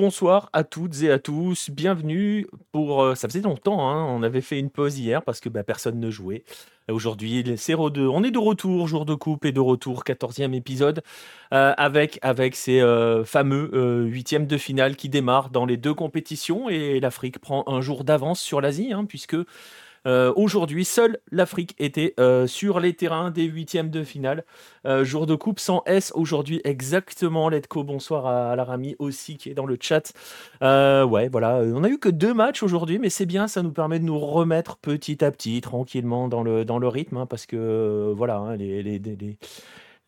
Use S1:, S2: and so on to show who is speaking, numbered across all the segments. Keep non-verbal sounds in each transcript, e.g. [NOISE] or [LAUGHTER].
S1: Bonsoir à toutes et à tous. Bienvenue pour. euh, ça faisait longtemps, hein, on avait fait une pause hier parce que bah, personne ne jouait. Aujourd'hui, les- c'est de- on est de retour, jour de coupe et de retour, quatorzième épisode, euh, avec, ces euh, fameux euh, huitièmes de finale qui démarrent dans les deux compétitions. Et l'Afrique prend un jour d'avance sur l'Asie, hein, puisque euh, aujourd'hui, seule l'Afrique était euh, sur les terrains des huitièmes de finale. Euh, jour de coupe sans S aujourd'hui, exactement. Letco, bonsoir à, à Larami aussi qui est dans le chat. Ouais, voilà. On a eu que deux matchs aujourd'hui, mais c'est bien, ça nous permet de nous remettre petit à petit, tranquillement dans le, dans le rythme, hein, parce que voilà, hein, les, les, les,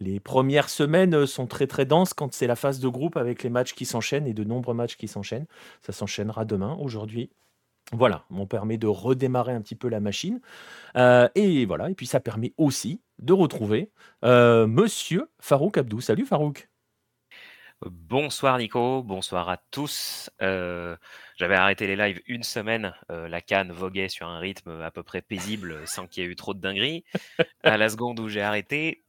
S1: les- premières semaines sont très très denses quand c'est la phase de groupe avec les matchs qui s'enchaînent et de nombreux matchs qui s'enchaînent. Ça s'enchaînera demain. Aujourd'hui, voilà, on permet de redémarrer un petit peu la machine. Euh, et voilà, et puis ça permet aussi de retrouver euh, Monsieur Farouk Abdou. Salut Farouk.
S2: Bonsoir Nico, bonsoir à tous. Euh, j'avais arrêté les lives une semaine. euh, la canne voguait sur un rythme à peu près paisible [LAUGHS] sans qu'il y ait eu trop de dingueries. À la seconde où j'ai arrêté,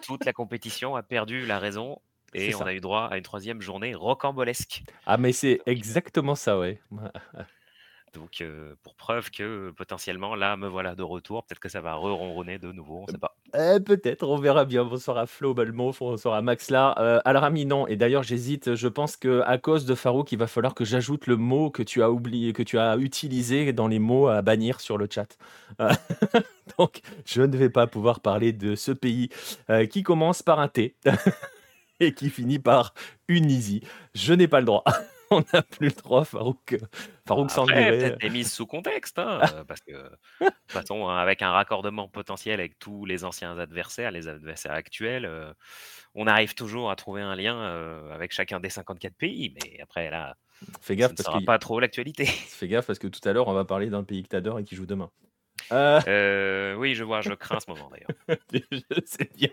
S2: toute la compétition a perdu la raison et on
S1: ça.
S2: a eu droit à une troisième journée rocambolesque.
S1: Ah, mais c'est exactement ça, ouais. [LAUGHS]
S2: Donc, euh, pour preuve que potentiellement, là, me voilà de retour. Peut-être que ça va re-ronronner de nouveau, on sait pas.
S1: Euh, Peut-être, on verra bien. Bonsoir à Flo Balmo, bonsoir à Max là. Euh, Alrami, non. Et d'ailleurs, j'hésite. Je pense que à cause de Farouk, il va falloir que j'ajoute le mot que tu as oublié, que tu as utilisé dans les mots à bannir sur le chat. [LAUGHS] Donc, je ne vais pas pouvoir parler de ce pays qui commence par un T [LAUGHS] et qui finit par une easy. Je n'ai pas le droit. [LAUGHS] On n'a plus le droit, Farouk. Farouk s'en
S2: Après, peut-être des mises sous contexte, hein, [LAUGHS] euh, parce que, de toute façon, avec un raccordement potentiel avec tous les anciens adversaires, les adversaires actuels, euh, on arrive toujours à trouver un lien euh, avec chacun des 54 pays. Mais après, là,
S1: Fais
S2: ça
S1: gaffe
S2: ne
S1: parce
S2: sera
S1: que
S2: pas trop l'actualité.
S1: fais gaffe parce que tout à l'heure, on va parler d'un pays que t'adores et qui joue demain. Euh,
S2: Euh, oui, je vois, je crains ce moment d'ailleurs. [LAUGHS]
S1: je sais bien.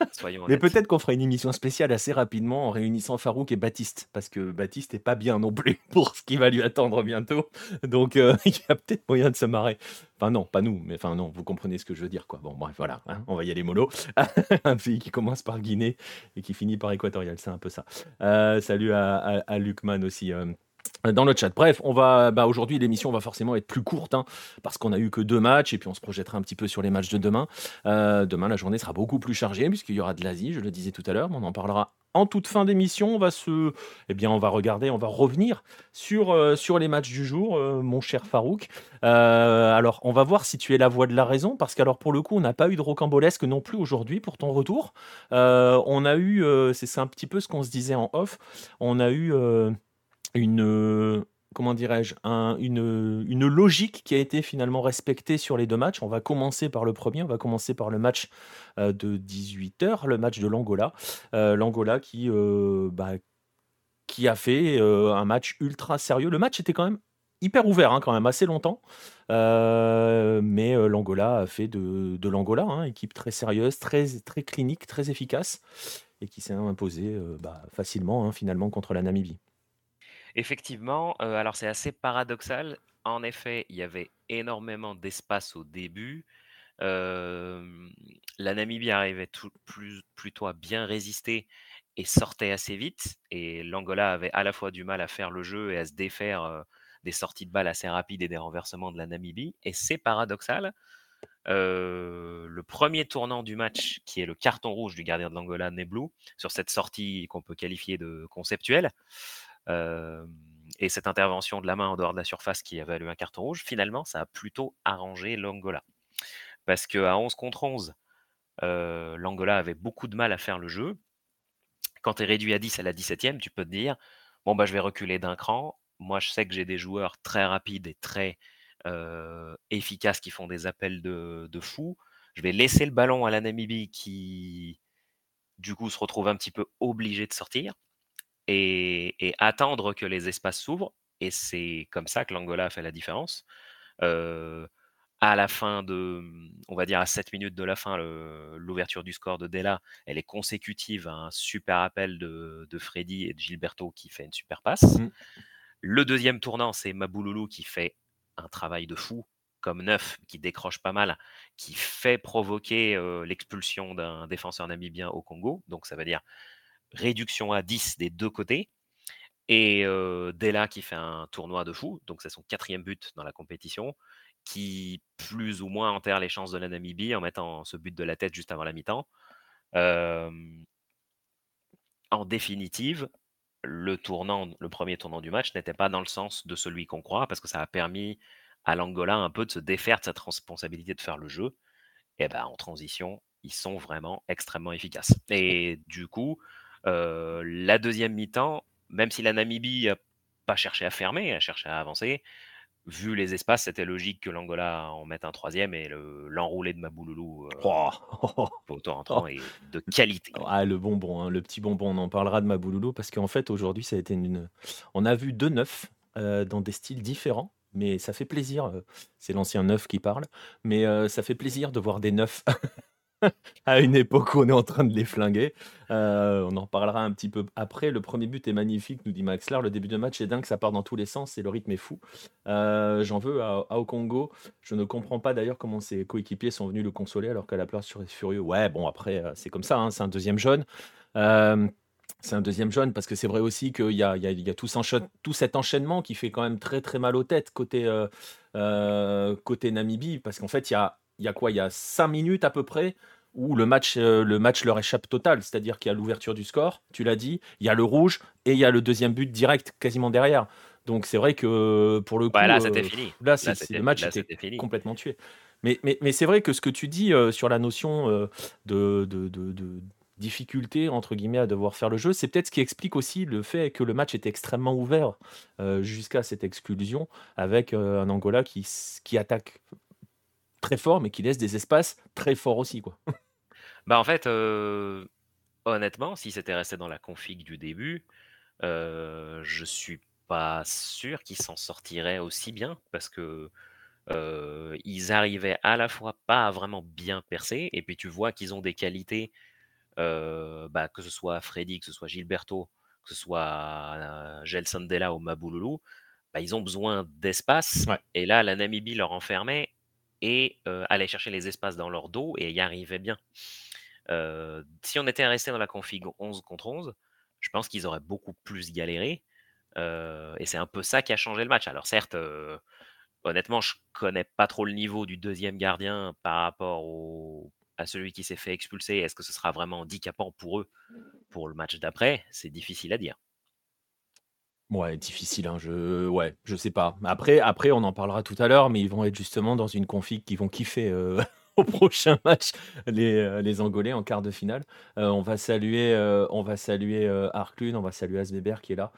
S2: Bon, soyons
S1: Mais peut-être qu'on fera une émission spéciale assez rapidement en réunissant Farouk et Baptiste, parce que Baptiste est pas bien non plus [LAUGHS] pour ce qui va lui attendre bientôt. Donc euh, [LAUGHS] il y a peut-être moyen de se marrer. Enfin non, pas nous, mais enfin non, vous comprenez ce que je veux dire quoi. Bon bref, voilà, hein, on va y aller mollo. un pays qui commence par Guinée et qui finit par Équatorial, c'est un peu ça. Salut à, à, à Lucman aussi. Euh, dans le chat. Bref, on va bah, aujourd'hui l'émission va forcément être plus courte hein, parce qu'on a eu que deux matchs et puis on se projettera un petit peu sur les matchs de demain. Euh, demain, la journée sera beaucoup plus chargée puisqu'il y aura de l'Asie, je le disais tout à l'heure, mais on en parlera en toute fin d'émission. On va se, eh bien, on va regarder, on va revenir sur euh, sur les matchs du jour, mon cher Farouk. Alors, on va voir si tu es la voix de la raison parce qu'alors pour le coup, on n'a pas eu de rocambolesque non plus aujourd'hui pour ton retour. On a eu, c'est un petit peu ce qu'on se disait en off. On a eu une euh, comment dirais-je un- une, une logique qui a été finalement respectée sur les deux matchs. On va commencer par le premier, on va commencer par le match euh, de 18h, le match de l'Angola. Euh, L'Angola qui, bah, qui a fait un match ultra sérieux. Le match était quand même hyper ouvert, hein, quand même assez longtemps. Mais l'Angola a fait de, de l'Angola, hein, équipe très sérieuse, très, très clinique, très efficace, et qui s'est imposée bah, facilement hein, finalement contre la Namibie.
S2: Effectivement, euh, alors c'est assez paradoxal. En effet, il y avait énormément d'espace au début. La Namibie arrivait plutôt à bien résister et sortait assez vite. Et l'Angola avait à la fois du mal à faire le jeu et à se défaire des sorties de balles assez rapides et des renversements de la Namibie. Et c'est paradoxal. Le premier tournant du match, qui est le carton rouge du gardien de l'Angola, Neblou, sur cette sortie qu'on peut qualifier de conceptuelle, et cette intervention de la main en dehors de la surface qui a valu un carton rouge, finalement, ça a plutôt arrangé l'Angola. Parce qu'à 11 contre 11, euh, l'Angola avait beaucoup de mal à faire le jeu. Quand tu es réduit à 10 à la 17e, tu peux te dire, bon, bah, je vais reculer d'un cran. Moi, je sais que j'ai des joueurs très rapides et très efficaces qui font des appels de, de fou. Je vais laisser le ballon à la Namibie qui, du coup, se retrouve un petit peu obligé de sortir et, et attendre que les espaces s'ouvrent. Et c'est comme ça que l'Angola a fait la différence. Euh, à la fin de, on va dire à 7 minutes de la fin, l'ouverture du score de Della, elle est consécutive à un super appel de, de Freddy et de Gilberto qui fait une super passe.
S1: Mm.
S2: Le deuxième tournant, c'est Mabouloulou qui fait un travail de fou, comme neuf, qui décroche pas mal, qui fait provoquer euh, l'expulsion d'un défenseur namibien au Congo. Donc ça veut dire réduction à 10 des deux côtés. Et Della qui fait un tournoi de fou, donc c'est son quatrième but dans la compétition, qui plus ou moins enterre les chances de la Namibie en mettant ce but de la tête juste avant la mi-temps. en définitive, le tournant, le premier tournant du match n'était pas dans le sens de celui qu'on croit, parce que ça a permis à l'Angola un peu de se défaire de cette responsabilité de faire le jeu. Et ben en transition, ils sont vraiment extrêmement efficaces. Et du coup, la deuxième mi-temps, même si la Namibie n'a pas cherché à fermer, a cherché à avancer, vu les espaces, c'était logique que l'Angola en mette un troisième et l'enroulé de Mabouloulou euh, oh. rentrant [LAUGHS] oh. est de qualité.
S1: Ah, le bonbon, hein, le petit bonbon, on en parlera de Mabouloulou parce qu'en fait aujourd'hui ça a été une... On a vu deux neufs euh, dans des styles différents mais ça fait plaisir. Euh, c'est l'ancien neuf qui parle, mais euh, ça fait plaisir de voir des neufs [LAUGHS] [LAUGHS] à une époque où on est en train de les flinguer. Euh, on en parlera un petit peu après. Le premier but est magnifique, nous dit Maxler. Le début de match est dingue, ça part dans tous les sens et le rythme est fou. J'en veux à, au Congo. Je ne comprends pas d'ailleurs comment ses coéquipiers sont venus le consoler alors qu'à la place sur furieux. Ouais, bon après c'est comme ça, hein, c'est un deuxième jeune. C'est un deuxième jaune parce que c'est vrai aussi qu'il y a, y a, tout, tout, cet enchaînement qui fait quand même très très mal aux têtes côté, euh, euh, côté Namibie parce qu'en fait il y a, il y a quoi? Il y a 5 minutes à peu près où le match, euh, le match leur échappe total, c'est-à-dire qu'il y a l'ouverture du score, tu l'as dit, il y a le rouge et il y a le deuxième but direct quasiment derrière. Donc c'est vrai que pour le coup,
S2: là c'était fini.
S1: Là, le match était, fini. complètement tué. Mais, mais, mais c'est vrai que ce que tu dis sur la notion de, de, de, difficulté entre guillemets à devoir faire le jeu. C'est peut-être ce qui explique aussi le fait que le match était extrêmement ouvert euh, jusqu'à cette exclusion avec euh, un Angola qui, qui attaque très fort mais qui laisse des espaces très forts aussi quoi. [LAUGHS]
S2: Bah en fait, euh, honnêtement, si c'était resté dans la config du début, je suis pas sûr qu'ils s'en sortiraient aussi bien parce que ils arrivaient à la fois pas à vraiment bien percer et puis tu vois qu'ils ont des qualités bah, que ce soit Freddy, que ce soit Gilberto, que ce soit Gelson Della ou Mabouloulou, bah, ils ont besoin d'espace. Et là, la Namibie leur enfermait et allait chercher les espaces dans leur dos et y arrivait bien. si on était resté dans la config 11 contre 11, je pense qu'ils auraient beaucoup plus galéré. et c'est un peu ça qui a changé le match. Alors certes, honnêtement, je connais pas trop le niveau du deuxième gardien par rapport au à celui qui s'est fait expulser, est-ce que ce sera vraiment handicapant pour eux pour le match d'après? C'est difficile à dire.
S1: Ouais, difficile, hein, je ouais, je sais pas. Après après on en parlera tout à l'heure, mais ils vont être justement dans une config qui vont kiffer, euh, [LAUGHS] au prochain match, les, euh, les Angolais en quart de finale. Euh, on va saluer, on va saluer, Arklun, on va saluer Asbeber qui est là.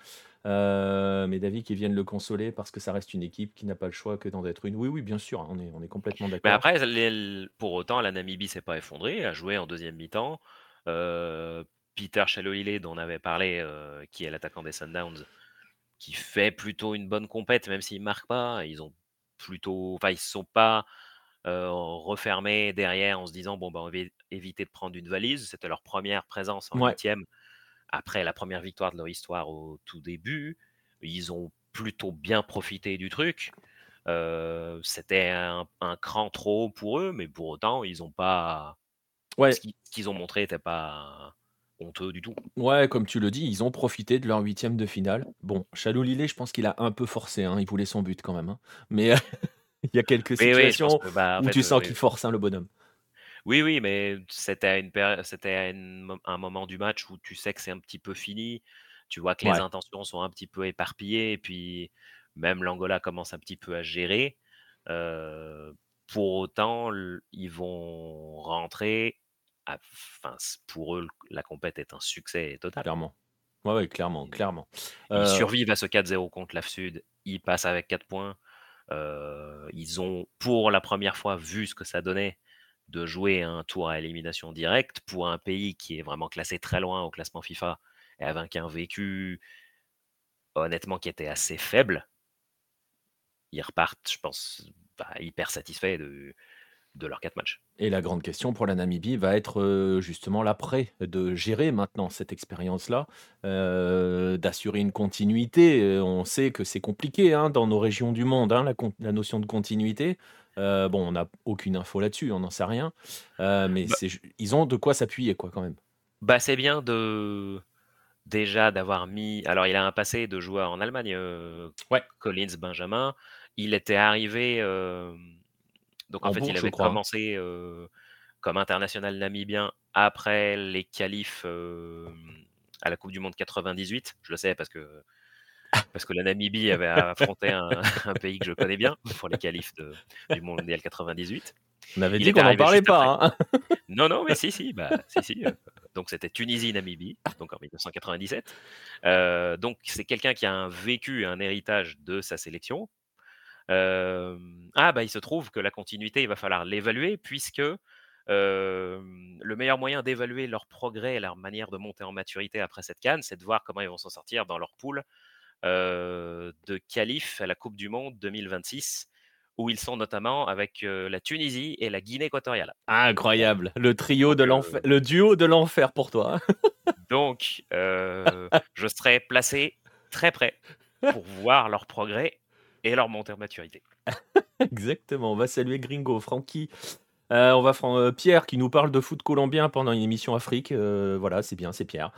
S1: Mais David qui vienne le consoler parce que ça reste une équipe qui n'a pas le choix que d'en être une. Oui, oui, bien sûr, on est, on est complètement d'accord.
S2: Mais après, pour autant, la Namibie s'est pas effondrée, a joué en deuxième mi-temps. Peter Chaloile, dont on avait parlé, qui est l'attaquant des Sundowns, qui fait plutôt une bonne compète, même s'il marque pas. Ils ont plutôt, enfin, ils se sont pas refermés derrière en se disant bon, ben, on va éviter de prendre une valise. C'était leur première présence en huitième après la première victoire de leur histoire au tout début, ils ont plutôt bien profité du truc. Euh, c'était un, cran trop haut pour eux, mais pour autant, ils n'ont pas. Ouais. Ce qu'ils ont montré n'était pas honteux du tout.
S1: Ouais, comme tu le dis, ils ont profité de leur huitième de finale. Bon, Chalou Lillet, je pense qu'il a un peu forcé, hein, il voulait son but quand même. Hein. Mais [LAUGHS] il y a quelques situations bah, où tu sens qu'il force hein, le bonhomme.
S2: Oui, oui, mais c'était une c'était un moment du match où tu sais que c'est un petit peu fini. Tu vois que les intentions sont un petit peu éparpillées et puis même l'Angola commence un petit peu à gérer. pour autant, ils vont rentrer. Enfin, pour eux, la compète est un succès total.
S1: Clairement. Ouais, clairement, clairement.
S2: Ils survivent à ce 4-0 contre la Sud. Ils passent avec 4 points. ils ont, pour la première fois, vu ce que ça donnait de jouer un tour à élimination directe pour un pays qui est vraiment classé très loin au classement FIFA et avec un vécu honnêtement qui était assez faible. Ils repartent, je pense, bah, hyper satisfaits de, de leurs quatre matchs.
S1: Et la grande question pour la Namibie va être euh, justement l'après, de gérer maintenant cette expérience-là, euh, d'assurer une continuité. Euh, on sait que c'est compliqué hein, dans nos régions du monde, hein, la, notion de continuité. bon, on n'a aucune info là-dessus, on n'en sait rien. mais bah ils ont de quoi s'appuyer, quoi, quand même.
S2: Bah, c'est bien de déjà d'avoir mis alors il a un passé de joueur en Allemagne,
S1: Ouais.
S2: Collins Benjamin. Il était arrivé, donc en fait, il avait commencé, comme international namibien après les qualifs, à la coupe du monde 98. Je le sais parce que parce que la Namibie avait affronté [LAUGHS] un [LAUGHS] un pays que je connais bien pour les qualifs de du mondial 98.
S1: On avait
S2: Il
S1: dit qu'on n'en parlait pas, hein. [LAUGHS]
S2: Non, non, mais si, si, bah, si, si, donc c'était Tunisie-Namibie, donc en 1997. Heu, donc c'est quelqu'un qui a un vécu, un héritage de sa sélection. Ah bah, il se trouve que la continuité, il va falloir l'évaluer puisque, le meilleur moyen d'évaluer leur progrès et leur manière de monter en maturité après cette CAN, c'est de voir comment ils vont s'en sortir dans leur poule, de qualif à la coupe du monde 2026 où ils sont notamment avec, la Tunisie et la Guinée équatoriale.
S1: Incroyable, le trio de l'enfer le duo de l'enfer pour toi, hein. [LAUGHS]
S2: donc je serai placé très près pour voir leur progrès et leur montée en maturité. [LAUGHS]
S1: Exactement, on va saluer Gringo, Francky, heu, on va heu, Pierre qui nous parle de foot colombien pendant une émission Afrique, heu, voilà, c'est bien, c'est Pierre.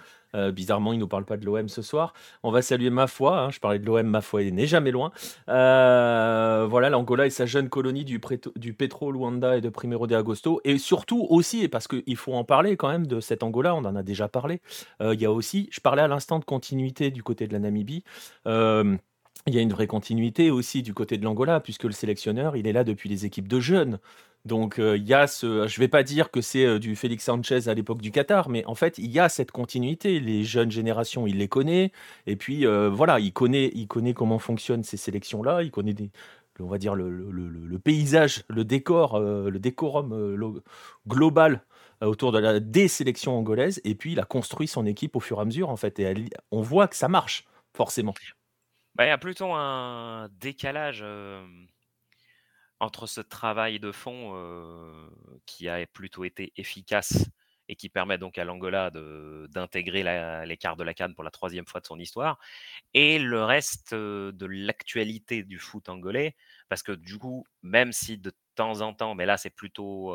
S1: Bizarrement, il nous parle pas de l'OM ce soir. On va saluer Mafoi, hein, je parlais de l'OM, Mafoi n'est jamais loin. Voilà, l'Angola et sa jeune colonie du du Petro Luanda et de Primeiro de Agosto et surtout aussi, parce qu'il faut en parler quand même de cet Angola, on en a déjà parlé, il y a aussi je parlais à l'instant de continuité du côté de la Namibie, il y a une vraie continuité aussi du côté de l'Angola puisque le sélectionneur, il est là depuis les équipes de jeunes. Donc heu, il y a ce je vais pas dire que c'est, heu, du Félix Sanchez à l'époque du Qatar, mais en fait, il y a cette continuité. Les jeunes générations, il les connaît et puis, heu, voilà, il connaît il connaît comment fonctionnent ces sélections-là, il connaît on va dire le le le paysage, le décor, le décorum, global, autour de la des sélections angolaises et puis il a construit son équipe au fur et à mesure, en fait et on voit que ça marche, forcément.
S2: Bah, il y a plutôt un décalage, entre ce travail de fond, qui a plutôt été efficace et qui permet donc à l'Angola d'intégrer quarts de la CAN pour la troisième fois de son histoire et le reste, de l'actualité du foot angolais. Parce que du coup, même si de temps en temps, mais là c'est plutôt,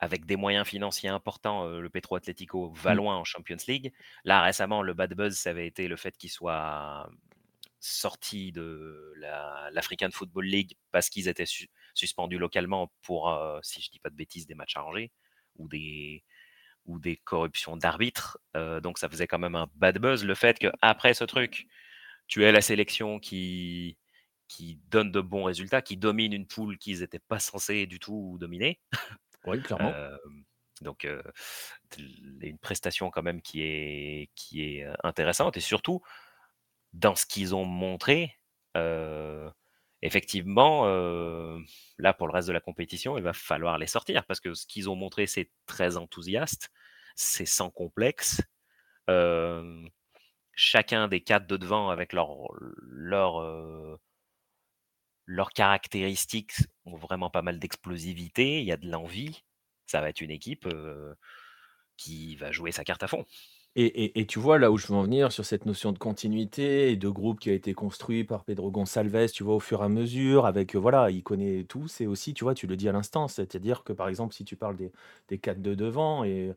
S2: avec des moyens financiers importants, le Petro Atlético va
S1: Mmh.
S2: loin en Champions League. Là récemment, le bad buzz, ça avait été le fait qu'il soit sortis de la l'African Football League parce qu'ils étaient su suspendus localement pour, si je dis pas de bêtises, des matchs arrangés ou des ou des corruptions d'arbitres, donc ça faisait quand même un bad buzz. Le fait qu'après ce truc, tu aies la sélection qui qui donne de bons résultats, qui domine une poule qu'ils étaient pas censés du tout dominer.
S1: Oui, clairement.
S2: Hem, donc heu, une prestation quand même qui est qui est, heu, intéressante et surtout dans ce qu'ils ont montré, effectivement, là, pour le reste de la compétition, il va falloir les sortir parce que ce qu'ils ont montré, c'est très enthousiaste, c'est sans complexe. Chacun des 4 de devant avec heu leurs caractéristiques ont vraiment pas mal d'explosivité, il y a de l'envie. Ça va être une équipe, qui va jouer sa carte à fond.
S1: Et et tu vois là où je veux en venir sur cette notion de continuité et de groupe qui a été construit par Pedro Gonçalves, tu vois, au fur et à mesure avec, voilà, il connaît tous et aussi, tu vois, tu le dis à l'instant, c'est-à-dire que, par exemple, si tu parles des des 4 de devant et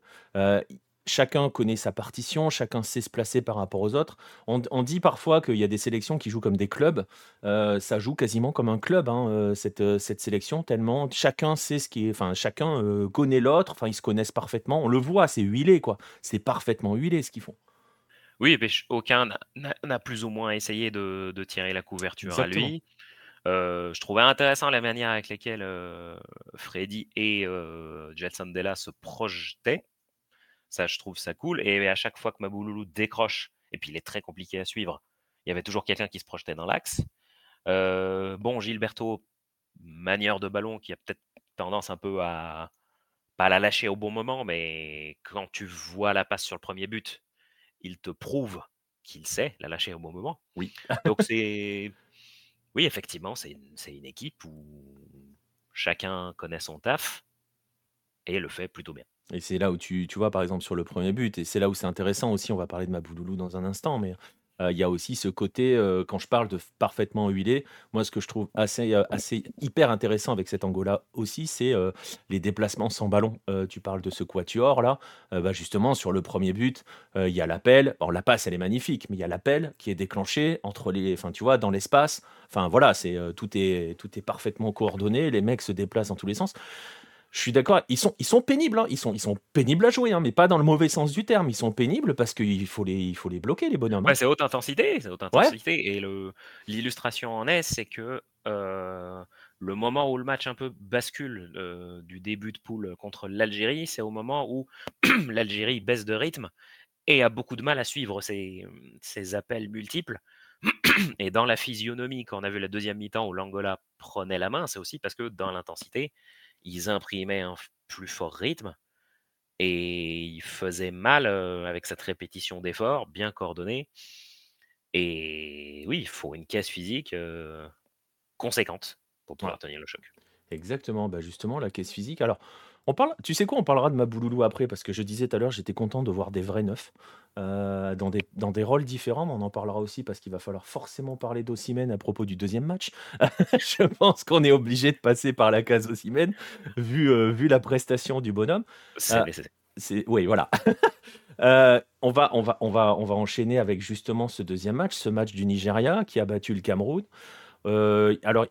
S1: chacun connaît sa partition, chacun sait se placer par rapport aux autres. On dit parfois qu'il y a des sélections qui jouent comme des clubs, heu, ça joue quasiment comme un club, hein, cette, heu, cette sélection tellement chacun sait ce qui est enfin, chacun, connaît l'autre, enfin, ils se connaissent parfaitement. On le voit, c'est huilé, quoi. C'est parfaitement huilé ce qu'ils font.
S2: Oui, aucun n'a plus ou moins essayé de de tirer la couverture à lui. Je trouvais intéressant la manière avec lesquelles, heu, Freddy et heu, Gelson Della se projetaient. Ça, je trouve ça cool et à chaque fois que Mabouloulou décroche et puis il est très compliqué à suivre, il y avait toujours quelqu'un qui se projetait dans l'axe. Bon, Gilberto, manière de ballon qui a peut-être tendance un peu à pas la lâcher au bon moment, mais quand tu vois la passe sur le premier but, il te prouve qu'il sait la lâcher au bon moment.
S1: Oui.
S2: Donc [LAUGHS] c'est oui, effectivement, c'est une c'est une équipe où chacun connaît son taf et le fait plutôt bien.
S1: Et c'est là où tu tu vois, par exemple, sur le premier but et c'est là où c'est intéressant aussi, on va parler de Mabouloulou dans un instant, mais heu, il y a aussi ce côté, heu, quand je parle de parfaitement huilé, moi ce que je trouve assez, heu, assez hyper intéressant avec cet Angola aussi, c'est, les déplacements sans ballon. Tu parles de ce quatuor là, heu, bah, justement sur le premier but, il y a l'appel. Alors la passe elle est magnifique, mais il y a l'appel qui est déclenché entre les enfin tu vois dans l'espace. Enfin voilà, c'est, tout est tout est parfaitement coordonné, les mecs se déplacent dans tous les sens. Je suis d'accord, ils sont ils sont pénibles, hein, ils sont ils sont pénibles à jouer, hein, mais pas dans le mauvais sens du terme. Ils sont pénibles parce qu'il faut les il faut les bloquer les bonhommes,
S2: Ouais, c'est haute intensité, c'est haute
S1: Ouais,
S2: intensité. Et le l'illustration en est, c'est que, heu, le moment où le match un peu bascule, heu, du début de poule contre l'Algérie, c'est au moment où [CLEARS THROAT] l'Algérie baisse de rythme et a beaucoup de mal à suivre mmh, ces appels multiples. [CLEARS THROAT] Et dans la physionomie, quand on a vu la deuxième mi-temps où l'Angola prenait la main, c'est aussi parce que dans l'intensité, ils imprimaient un plus fort rythme et ils faisaient mal, avec cette répétition d'efforts bien coordonnée et oui, il faut une caisse physique, conséquente pour
S1: ouais.
S2: pouvoir tenir le choc.
S1: Exactement, bah, justement, la caisse physique. Alors, on parle tu sais quoi? On parlera de Mabouloulou après parce que je disais tout à l'heure, j'étais content de voir des vrais neufs, heu, dans des dans des rôles différents, mais on en parlera aussi parce qu'il va falloir forcément parler d'Osimhen à propos du deuxième match. [LAUGHS] Je pense qu'on est obligé de passer par la case Osimhen vu, heu, vu la prestation du bonhomme.
S2: C'est
S1: oui, voilà. [LAUGHS] On va on va on va on va enchaîner avec justement ce deuxième match, ce match du Nigeria qui a battu le Cameroun. Alors,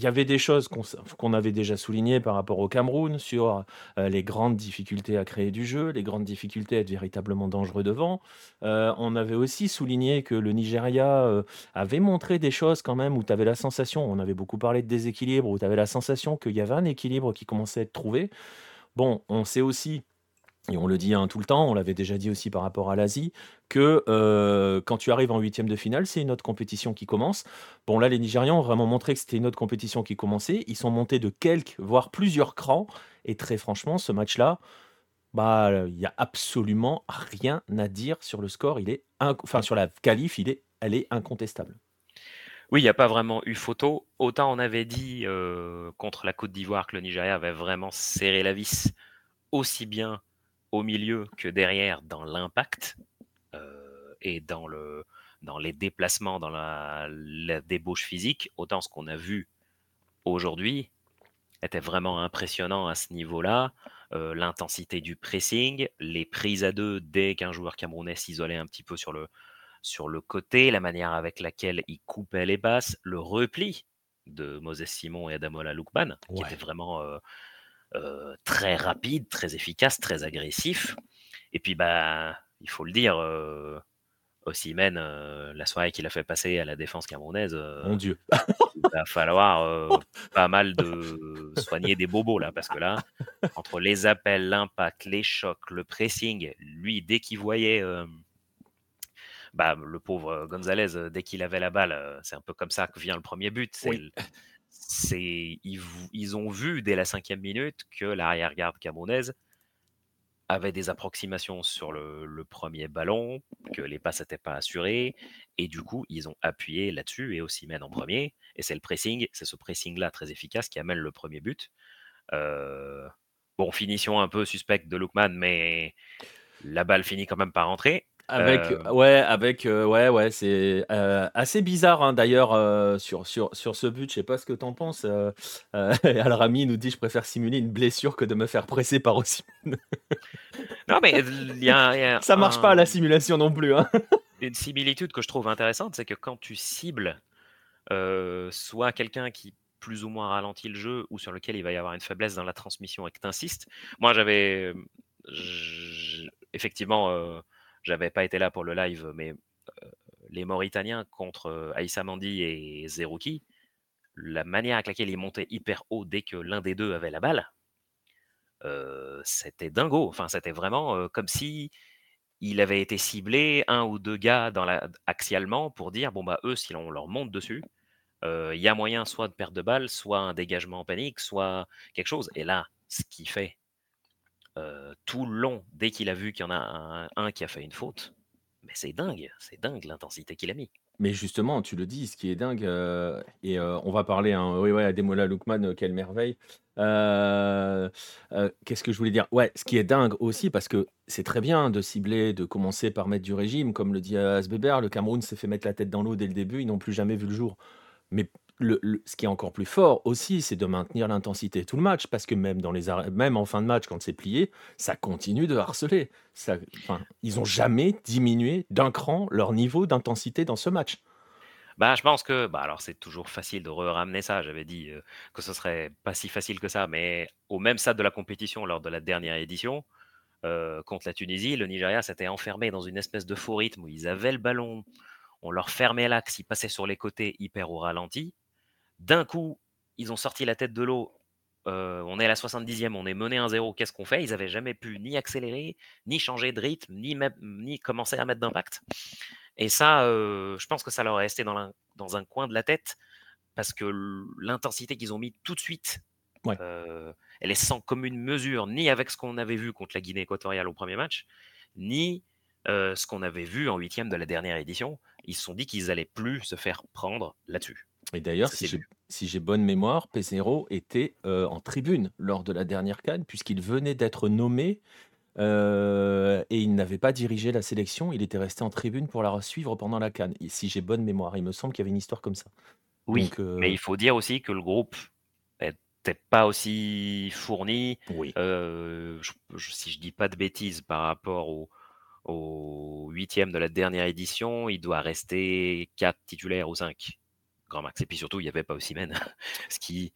S1: il y avait des choses qu'on avait déjà soulignées par rapport au Cameroun sur, heu, les grandes difficultés à créer du jeu, les grandes difficultés à être véritablement dangereux devant. Heu, on avait aussi souligné que le Nigeria, heu, avait montré des choses quand même où tu avais la sensation on avait beaucoup parlé de déséquilibre, où tu avais la sensation qu'il y avait un équilibre qui commençait à être trouvé. Bon, on sait aussi on le dit, hein, tout le temps, on l'avait déjà dit aussi par rapport à l'Asie, que, heu, quand tu arrives en huitième de finale, c'est une autre compétition qui commence. Bon là, les Nigérians ont vraiment montré que c'était une autre compétition qui commençait. Ils sont montés de quelques, voire plusieurs crans et très franchement, ce match-là, bah, il y a absolument rien à dire sur le score. Il est enfin sur la qualif, il est elle est incontestable.
S2: Oui, il y a pas vraiment eu photo. Autant on avait dit, heu, contre la Côte d'Ivoire que le Nigeria avait vraiment serré la vis, aussi bien au milieu que derrière dans l'impact, heu et dans le dans les déplacements, dans la la débauche physique. Autant ce qu'on a vu aujourd'hui était vraiment impressionnant à ce niveau-là. Heu, l'intensité du pressing, les prises à 2 dès qu'un joueur camerounais s'isolait un petit peu sur le sur le côté, la manière avec laquelle il coupait les passes, le repli de Moses Simon et Adamola Lookman, qui était vraiment, heu heu, très rapide, très efficace, très agressif et puis, bah, il faut le dire, heu, Osimhen, heu, la soirée qu'il a fait passer à la défense camerounaise, heu
S1: Mon Dieu.
S2: il va falloir, heu, [LAUGHS] pas mal de soigner des bobos là, parce que là, entre les appels, l'impact, les chocs, le pressing, lui dès qu'il voyait, bah, le pauvre Gonzalez, dès qu'il avait la balle, c'est un peu comme ça que vient le premier but. C'est
S1: Oui.
S2: C'est ils ont vu dès la cinquième minute que l'arrière-garde camerounaise avait des approximations sur le 1 ballon, que les passes n'étaient pas assurées et du coup, ils ont appuyé là-dessus et Osimhen en premier. et c'est le pressing, c'est ce pressing-là très efficace qui amène le premier but. Heu, bon, finition un peu suspecte de Lookman, mais la balle finit quand même par rentrer.
S1: Avec,
S2: Hem,
S1: ouais, avec, heu, ouais, ouais, c'est, heu, assez bizarre, hein, d'ailleurs, sur sur sur ce but. Je sais pas ce que tu en penses, [LAUGHS] heu, Al-Rami nous dit: «Je préfère simuler une blessure que de me faire presser par Osimhen». [LAUGHS]
S2: non, mais il y a y a
S1: Ça marche pas
S2: un
S1: la simulation non plus, hein. [LAUGHS]
S2: une similitude que je trouve intéressante, c'est que quand tu cibles, soit quelqu'un qui plus ou moins ralentit le jeu ou sur lequel il va y avoir une faiblesse dans la transmission et que tu insistes. Moi, j'avais, effectivement, j'avais pas été là pour le live, mais, les Mauritaniens contre, heu, Aissa Mandi et Zerouki, la manière avec laquelle ils montaient hyper haut dès que l'un des 2 avait la balle, c'était dingo. Enfin, c'était vraiment, comme si il avait été ciblé, un ou 2 gars dans la axialement pour dire: «Bon, bah, eux, si on leur monte dessus, il y a moyen soit de perdre de balle, soit un dégagement en panique, soit quelque chose» et là, ce qu'il fait, heu, tout le long, dès qu'il a vu qu'il y en a un qui a fait une faute, mais c'est dingue, c'est dingue l'intensité qu'il a mis.
S1: Mais justement, tu le dis, ce qui est dingue, euh, et euh, on va parler, hein, oui, ouais, Ademola Lookman, euh, quelle merveille. Euh, euh, qu'est-ce que je voulais dire? Ouais, ce qui est dingue aussi, parce que c'est très bien de cibler, de commencer par mettre du régime, comme le dit euh, Asbeber, le Cameroun s'est fait mettre la tête dans l'eau dès le début, ils n'ont plus jamais vu le jour. Mais ce qui est encore plus fort aussi, c'est de maintenir l'intensité tout le match, parce que même, dans les même en fin de match, quand c'est plié, ça continue de harceler. Ils n'ont jamais diminué d'un cran leur niveau d'intensité dans ce match.
S2: Bah, je pense que, bah, alors c'est toujours facile de ramener ça. J'avais dit euh, que ce serait pas si facile que ça, mais au même stade de la compétition, lors de la dernière édition, euh, contre la Tunisie, le Nigeria s'était enfermé dans une espèce de faux rythme où ils avaient le ballon, on leur fermait l'axe, ils passaient sur les côtés hyper au ralenti. D'un coup, ils ont sorti la tête de l'eau. euh, on est à la 70e, on est mené 1-0. Qu'est-ce qu'on fait? Ils n'avaient jamais pu ni accélérer, ni changer de rythme, ni, même- ni commencer à mettre d'impact. Et ça, euh, je pense que ça leur est resté dans, la- dans un coin de la tête parce que l'intensité qu'ils ont mis tout de suite,
S1: Ouais.
S2: euh, elle est sans commune mesure, ni avec ce qu'on avait vu contre la Guinée équatoriale au premier match, ni euh, ce qu'on avait vu en huitième de la dernière édition. Ils se sont dit qu'ils allaient plus se faire prendre là-dessus.
S1: Et d'ailleurs,
S2: Ça
S1: si j'ai
S2: vu.
S1: si j'ai bonne mémoire, Pesero était euh, en tribune lors de la dernière CAN, puisqu'il venait d'être nommé euh, et il n'avait pas dirigé la sélection. Il était resté en tribune pour la suivre pendant la CAN. Et si j'ai bonne mémoire, il me semble qu'il y avait une histoire comme ça.
S2: Oui,
S1: Donc, euh,
S2: mais il faut dire aussi que le groupe n'était pas aussi fourni.
S1: oui.
S2: euh, je- je- si je dis pas de bêtises par rapport au, au huitième de la dernière édition, il doit rester 4 titulaires ou 5 grand max. Et puis surtout, il n'y avait pas aussi [LAUGHS] ce qui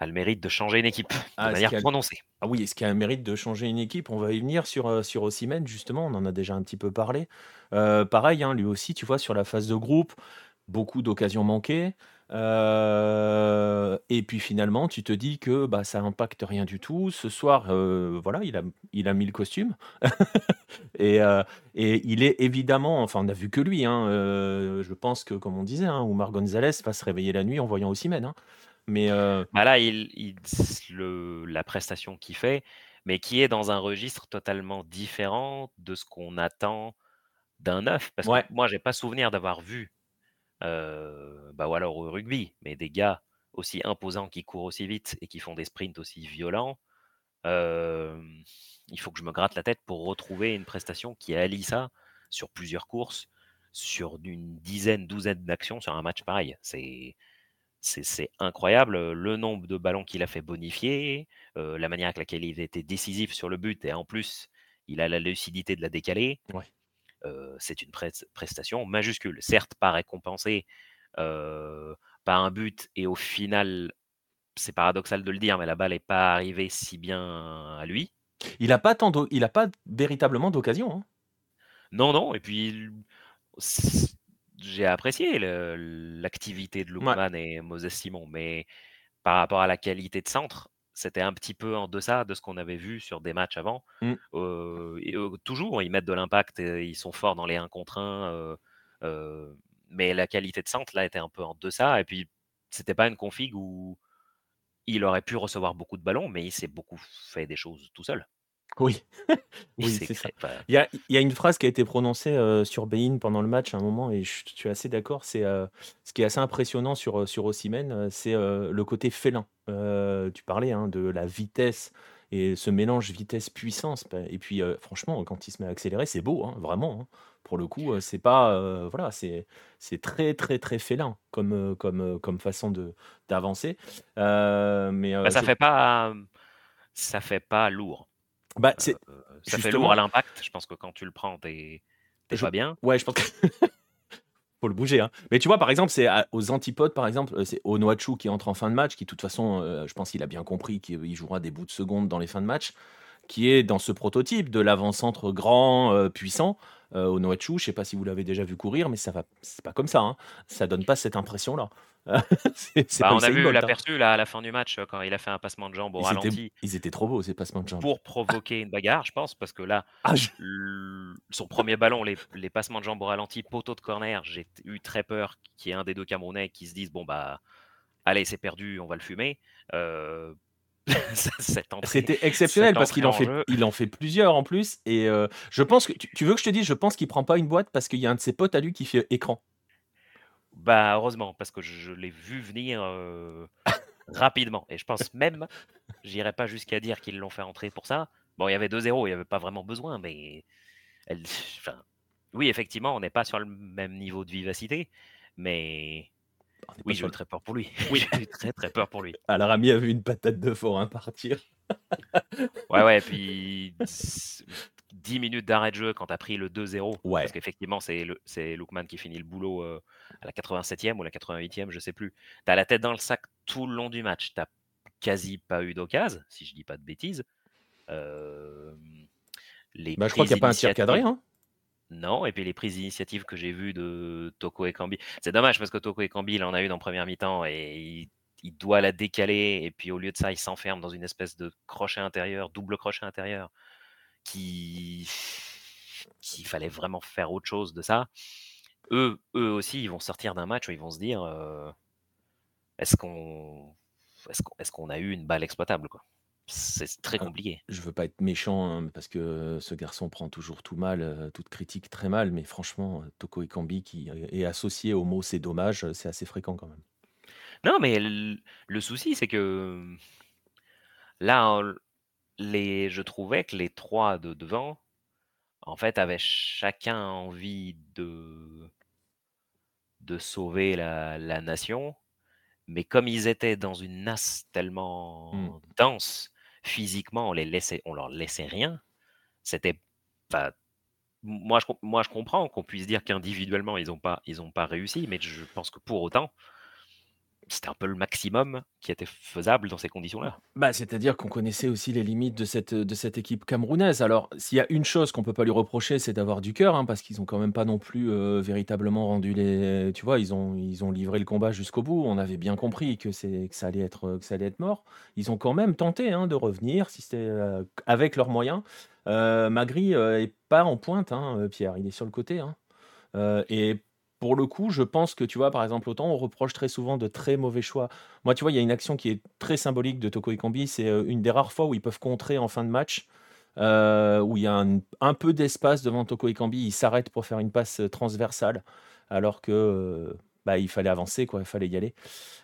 S2: a le mérite de changer une équipe de
S1: Ah, ce
S2: manière
S1: qui a-
S2: prononcée.
S1: Ah oui, est-ce qu'il y a un mérite de changer une équipe? On va y venir sur, euh, sur Osimhen, justement, on en a déjà un petit peu parlé. Euh, pareil, hein, lui aussi, tu vois, sur la phase de groupe, beaucoup d'occasions manquées. Euh, et puis finalement, tu te dis que bah, ça impacte rien du tout. Ce soir, euh, voilà, il a, il a mis le costume. [LAUGHS] et, euh, et il est évidemment, enfin, on n'a vu que lui. hein, je pense que, comme on disait, hein, Oumar Gonzalez va se réveiller la nuit en voyant Osimhen. hein. Mais
S2: Bah là, il, il- le, la prestation qu'il fait, mais qui est dans un registre totalement différent de ce qu'on attend d'un neuf. Parce
S1: ouais,
S2: que moi, j'ai pas souvenir d'avoir vu, bah, ou alors au rugby, mais des gars aussi imposants qui courent aussi vite et qui font des sprints aussi violents. il faut que je me gratte la tête pour retrouver une prestation qui allie ça sur plusieurs courses, sur une dizaine, douzaine d'actions sur un match pareil. C'est c'est incroyable le nombre de ballons qu'il a fait bonifier, la manière avec laquelle il était décisif sur le but et en plus il a la lucidité de la décaler. C'est une pres- prestation majuscule. Certes, pas récompensée par un but et au final, c'est paradoxal de le dire, mais la balle n'est pas arrivée si bien à lui.
S1: Il n'a pas, tant il a pas véritablement d'occasion. hein.
S2: Non, non, et puis j'ai apprécié l'activité de
S1: Ouais.
S2: Lookman et Moses Simon, mais par rapport à la qualité de centre, c'était un petit peu en deçà de ce qu'on avait vu sur des matchs avant.
S1: Mm.
S2: Euh, et, euh, toujours, ils mettent de l'impact, et ils sont forts dans les 1 contre 1, euh, euh, mais la qualité de centre, là, était un peu en deçà. Et puis, c'était pas une config où il aurait pu recevoir beaucoup de ballons, mais il s'est beaucoup fait des choses tout seul.
S1: Oui,
S2: Il [LAUGHS]
S1: oui, c'est ça. Il y a, il y a une phrase qui a été prononcée euh, sur Bein pendant le match à un moment, et je, je suis assez d'accord. C'est euh, ce qui est assez impressionnant sur, euh, sur Osimhen, c'est euh, le côté félin. Tu parlais hein, de la vitesse et ce mélange vitesse-puissance. bah, Et puis, franchement, quand il se met à accélérer, c'est beau, hein, vraiment. hein. Pour le coup, c'est pas, voilà, c'est c'est très très très félin comme comme comme façon de d'avancer. Mais
S2: bah, ça fait pas, ça fait pas lourd.
S1: Bah, c'est
S2: Euh, ça fait lourd à l'impact. Je pense que quand tu le prends, t'es t'es
S1: Je-
S2: pas bien.
S1: Ouais, je pense que [LAUGHS] faut le bouger. Hein. Mais tu vois, par exemple, c'est aux antipodes, par exemple, euh, c'est Onuachu qui entre en fin de match, qui de toute façon, euh, je pense qu'il a bien compris qu'il jouera des bouts de seconde dans les fins de match, qui est dans ce prototype de l'avant-centre grand, euh, puissant. Euh, Onuachu, je sais pas si vous l'avez déjà vu courir, mais ça va, c'est pas comme ça. Hein. Ça donne pas cette impression-là. [LAUGHS] c'est c'est
S2: Bah, on a vu
S1: hein.
S2: l'aperçu là à la fin du match euh, quand il a fait un passement de jambe au
S1: Ils étaient,
S2: ralenti
S1: ils étaient trop beaux ces passements de jambes.
S2: pour provoquer une bagarre, je pense, parce que là,
S1: Ah, je-
S2: son premier ballon, les, les passements de jambes au ralenti, poteau de corner, j'ai eu très peur qu'il y ait un des deux Camerounais qui se dise bon bah allez c'est perdu, on va le fumer. Euh, [LAUGHS]
S1: C'était exceptionnel parce qu'il en fait,
S2: en jeu.
S1: il en fait plusieurs en plus. Et euh, je pense que tu, tu veux que je te dise, je pense qu'il prend pas une boîte parce qu'il y a un de ses potes à lui qui fait écran.
S2: Bah, heureusement, parce que je l'ai vu venir, heu, [LAUGHS] rapidement et je pense même, j'irai pas jusqu'à dire qu'ils l'ont fait entrer pour ça. Bon, il y avait 2-0, il y avait pas vraiment besoin, mais elle oui, effectivement, on n'est pas sur le même niveau de vivacité, mais
S1: On
S2: oui, j'ai eu très peur pour lui. [LAUGHS]
S1: Oui. [LAUGHS]
S2: J'ai eu très, très peur pour lui.
S1: Alors Rami a vu une patate de forain partir. [LAUGHS]
S2: Ouais, ouais, puis 10 minutes d'arrêt de jeu quand tu as pris le 2-0,
S1: Ouais.
S2: parce qu'effectivement, c'est le c'est Lookman qui finit le boulot, heu, à la 87e ou la 88e, je sais plus. Tu as la tête dans le sac tout le long du match. Tu as quasi pas eu d'occasion, si je dis pas de bêtises. Les
S1: Bah, je crois qu'il
S2: prises
S1: y a pas un tir cadré, hein?
S2: Non et puis les prises d'initiative que j'ai vues de Toko Ekambi c'est dommage parce que Toko Ekambi, il en a une en première mi-temps et il doit la décaler et puis au lieu de ça, il s'enferme dans une espèce de crochet intérieur, double crochet intérieur qui qu'il fallait vraiment faire autre chose de ça. Eux eux aussi, ils vont sortir d'un match où ils vont se dire, «Est-ce qu'on est-ce a eu une balle exploitable, quoi?» C'est très
S1: Ah,
S2: compliqué.
S1: je veux pas être méchant, hein, parce que ce garçon prend toujours tout mal, heu, toute critique très mal, mais franchement, heu, Toko Ekambi qui est est associé au mot «c'est dommage», c'est assez fréquent quand même.
S2: Non, mais l le souci, c'est que, mmh, là, en les je trouvais que les 3 de devant, en fait, avaient chacun envie de de sauver la la nation, mais comme ils étaient dans une nasse
S1: Mmh.
S2: tellement dense, physiquement, on les laissait on leur laissait rien. C'était moi je comprends qu'on puisse dire qu'individuellement ils ont pas pas réussi, mais je pense que pour autant c'était un peu le maximum qui était faisable dans ces conditions-là.
S1: Bah, c'est-à-dire qu'on connaissait aussi les limites de cette, de cette équipe camerounaise. Alors, s'il y a une chose qu'on peut pas lui reprocher, c'est d'avoir du cœur, hein, parce qu'ils ont quand même pas non plus euh, véritablement rendu les. Tu vois, ils ont, ils ont livré le combat jusqu'au bout. On avait bien compris que, que, ça, allait être, que ça allait être mort. Ils ont quand même tenté hein, de revenir, si c'était euh, avec leurs moyens. Euh, Magri euh, est pas en pointe, hein, Pierre. Il est sur le côté. Et pour le coup, je pense que, tu vois, par exemple, autant on reproche très souvent de très mauvais choix. Moi, tu vois, il y a une action qui est très symbolique de Toko Ekambi. C'est euh, une des rares fois où ils peuvent contrer en fin de match, euh, où il y a un, peu d'espace devant Toko Ekambi. Il s'arrête pour faire une passe euh, transversale, alors que bah, il fallait avancer, quoi, il fallait y aller.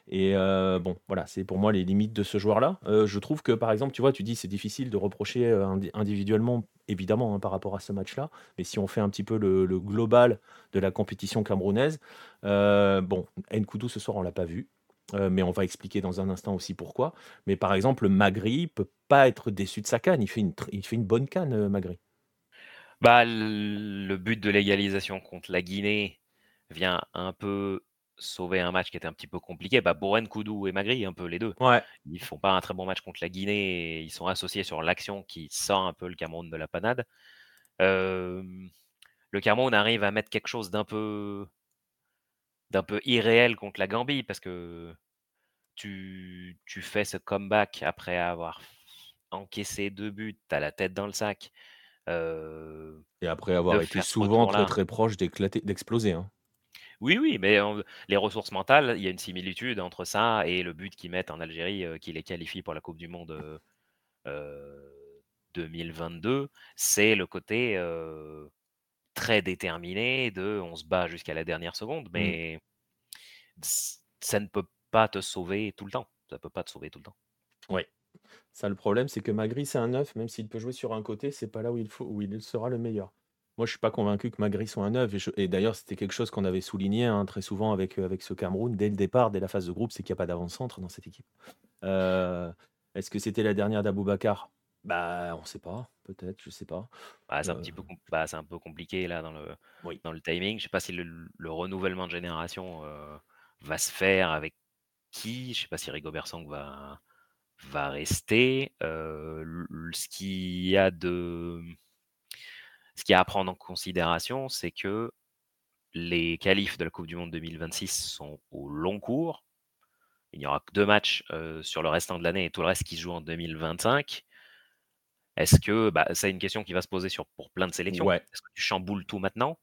S1: Et euh, bon, voilà, c'est pour moi les limites de ce joueur-là. Euh, je trouve que, par exemple, tu vois, tu dis c'est difficile de reprocher euh, indi- individuellement, évidemment, hein, par rapport à ce match-là. Mais si on fait un petit peu le, global de la compétition camerounaise, bon, Nkoudou ce soir, on l'a pas vu. mais on va expliquer dans un instant aussi pourquoi. Mais par exemple, Magri peut pas être déçu de sa canne. Il fait une, il fait une bonne canne, Magri.
S2: Bah, le but de l'égalisation contre la Guinée vient un peu sauver un match qui était un petit peu compliqué. Bah, Boren, Koudou et Magri, un peu les 2.
S1: Ouais.
S2: Ils font pas un très bon match contre la Guinée et ils sont associés sur l'action qui sort un peu le Cameroun de la panade. Le Cameroun arrive à mettre quelque chose d'un peu d'un peu irréel contre la Gambie parce que tu tu fais ce comeback après avoir encaissé 2 buts, tu as la tête dans le sac,
S1: Et après avoir été souvent très très proche d'éclater, d'exploser. hein.
S2: Oui, oui, mais les ressources mentales, il y a une similitude entre ça et le but qu'ils mettent en Algérie, heu, qui les qualifie pour la coupe du monde, heu heu, 2022. C'est le côté, très déterminé de on se bat jusqu'à la dernière seconde,
S1: Mm.
S2: mais ça ne peut pas te sauver tout le temps. Ça peut pas te sauver tout le temps.
S1: Ouais. Ça, le problème, c'est que Magri, c'est un 9, même s'il peut jouer sur un côté, c'est pas là où il faut, où il sera le meilleur. Moi, je suis pas convaincu que Magri soit un 9. Et, je- et d'ailleurs, c'était quelque chose qu'on avait souligné hein, très souvent avec, euh, avec ce Cameroun dès le départ, dès la phase de groupe, c'est qu'il n'y a pas d'avant-centre dans cette équipe. Euh, Est-ce que c'était la dernière d'Aboubacar? Bah, on sait pas. Peut-être, je sais pas.
S2: Bah, c'est un
S1: Euh,
S2: petit peu com bah, c'est un peu compliqué là dans le
S1: oui.
S2: dans le timing. Je sais pas si le le renouvellement de génération, heu, va se faire avec qui. Je sais pas si Rigobert Song va va rester. Heu, l l ce qu'il y a de ce qu'il y a à prendre en considération, c'est que les qualifs de la coupe du monde 2026 sont au long cours. Il n'y aura que 2 matchs, heu, sur le restant de l'année et tout le reste qui se joue en 2025. Est-ce que bah, c'est une question qui va se poser sur pour plein de sélections.
S1: Ouais.
S2: Est-ce que tu chamboules tout maintenant?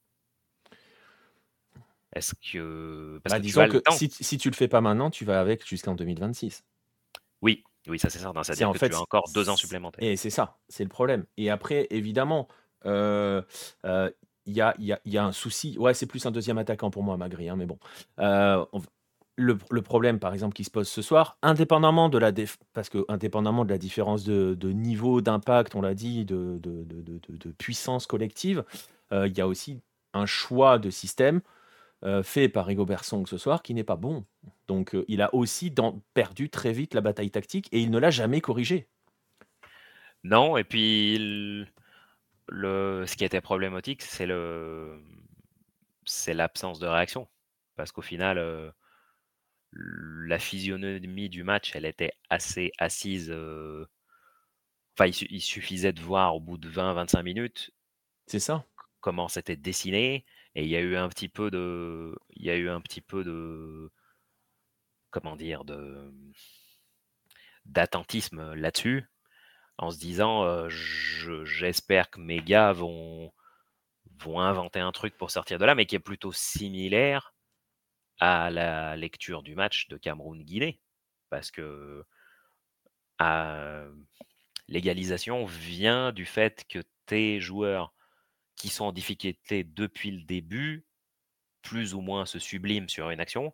S2: Est-ce que parce
S1: Bah,
S2: que
S1: disons que si, si tu le fais pas maintenant, tu vas avec jusqu'en 2026.
S2: Oui, oui, ça c'est certain.
S1: C'est
S2: C'est-à-dire que
S1: fait,
S2: tu as encore 2 ans supplémentaires.
S1: et c'est ça, c'est le problème. Et après, évidemment, euh, euh, il y a, a, un souci. Ouais, c'est plus un deuxième attaquant pour moi, Magri, hein, mais bon. Euh, le, problème, par exemple, qui se pose ce soir, indépendamment de la parce que indépendamment de la différence de, niveau, d'impact, on l'a dit, de, puissance collective, euh, il y a aussi un choix de système euh, fait par Rigobert Song ce soir qui n'est pas bon. Donc, il a aussi perdu très vite la bataille tactique et il ne l'a jamais corrigé.
S2: Non, et puis le, ce qui était problématique, c'est le, c'est l'absence de réaction, parce qu'au final, euh, la physionomie du match, elle était assez assise. Euh, enfin, il, suffisait de voir au bout de 20-25 minutes.
S1: C'est ça.
S2: Comment c'était dessiné, et il y a eu un petit peu de, il y a eu un petit peu de, comment dire, de d'attentisme là-dessus en se disant j'espère que mes gars vont, inventer un truc pour sortir de là, mais qui est plutôt similaire à la lecture du match de Cameroun-Guinée. Parce que l'égalisation vient du fait que tes joueurs qui sont en difficulté depuis le début, plus ou moins se subliment sur une action,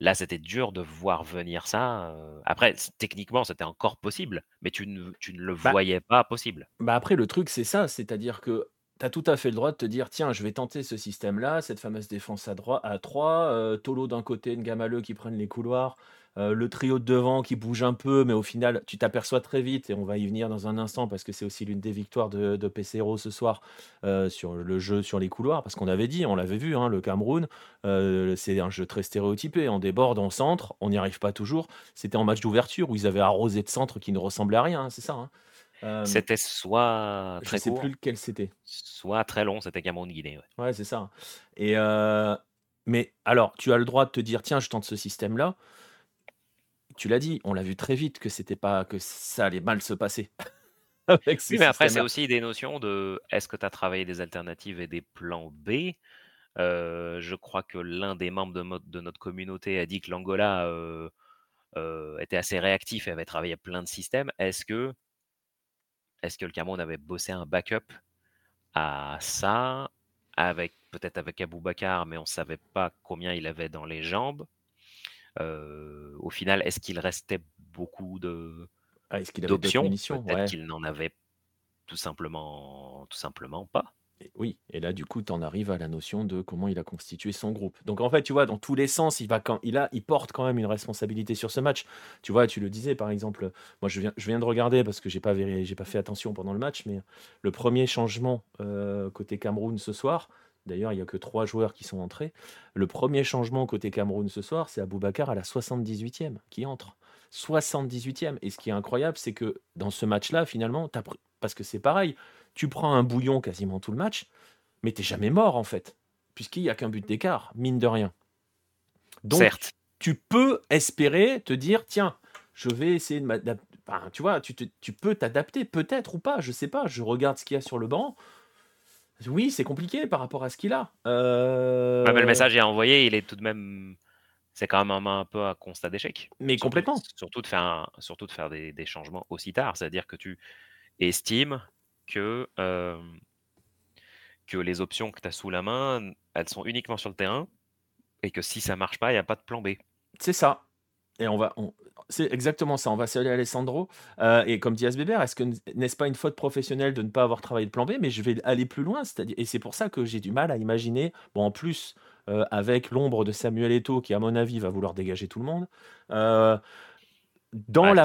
S2: Là, c'était dur de voir venir ça. Après, techniquement, c'était encore possible, mais tu ne, tu ne le bah voyais pas possible.
S1: Bah après, le truc, c'est ça, c'est-à-dire que tu as tout à fait le droit de te dire, tiens, je vais tenter ce système-là, cette fameuse défense à, droite, à 3, Tolo d'un côté, Ngamaleu qui prennent les couloirs, euh, le trio de devant qui bouge un peu, mais au final, tu t'aperçois très vite, et on va y venir dans un instant parce que c'est aussi l'une des victoires de, de PCRO ce soir euh, sur le jeu sur les couloirs. Parce qu'on avait dit, on l'avait vu, hein, le Cameroun, euh, c'est un jeu très stéréotypé. On déborde, on centre, on n'y arrive pas toujours. C'était en match d'ouverture où ils avaient arrosé de centre qui ne ressemblait à rien, hein, c'est ça.
S2: Hein. c'était soit
S1: très je ne sais plus lequel c'était.
S2: Soit très long, c'était Cameroun-Guinée.
S1: Ouais, ouais c'est ça. Et mais alors, tu as le droit de te dire, tiens, je tente ce système-là tu l'as dit, on l'a vu très vite que c'était pas que ça allait mal se passer. [LAUGHS]
S2: oui, mais après, c'est aussi des notions de est-ce que tu as travaillé des alternatives et des plans B? Euh, Je crois que l'un des membres de, de, notre communauté a dit que l'Angola euh, euh, était assez réactif et avait travaillé plein de systèmes. Est-ce que, est que le Cameroun avait bossé un backup à ça, avec peut-être avec Abou Bakar, mais on ne savait pas combien il avait dans les jambes? Au final, est-ce qu'il restait beaucoup de
S1: ah, d'options?
S2: Peut-être qu'il n'en avait tout simplement, tout simplement pas.
S1: oui, et là, du coup, tu en arrives à la notion de comment il a constitué son groupe. Donc, en fait, tu vois, dans tous les sens, il, va quand, il, a, il porte quand même une responsabilité sur ce match. Tu vois, tu le disais, par exemple, moi, je viens, je viens de regarder parce que je n'ai pas, pas fait attention pendant le match, mais le premier changement côté Cameroun ce soir, D'ailleurs, il n'y a que trois joueurs qui sont entrés. Le premier changement côté Cameroun ce soir, c'est Aboubacar à la 78e qui entre. 78e. Et ce qui est incroyable, c'est que dans ce match-là, finalement, parce que c'est pareil, tu prends un bouillon quasiment tout le match, mais tu n'es jamais mort en fait, puisqu'il n'y a qu'un but d'écart, mine de rien. Donc, Certes. tu peux espérer te dire, tiens, je vais essayer de m'adapter. tu vois, tu, tu peux t'adapter, peut-être ou pas, je sais pas. Je regarde ce qu'il y a sur le banc. Oui, c'est compliqué par rapport à ce qu'il a.
S2: Euh, le message est envoyé, il est tout de même. C'est quand même un, peu un constat d'échec.
S1: Mais complètement.
S2: Surtout de faire, surtout de faire des, changements aussi tard. C'est-à-dire que tu estimes que, euh, que les options que tu as sous la main, elles sont uniquement sur le terrain et que si ça marche pas, il n'y a pas de plan B.
S1: C'est ça. Et on va, c'est exactement ça. On va saluer Alessandro. Euh, et comme dit Asbeber, est-ce que n'est-ce pas une faute professionnelle de ne pas avoir travaillé le plan B Mais je vais aller plus loin. C'est-à-dire, et c'est pour ça que j'ai du mal à imaginer. Bon, en plus, euh, avec l'ombre de Samuel Eto'o, qui à mon avis va vouloir dégager tout le monde. Euh, dans la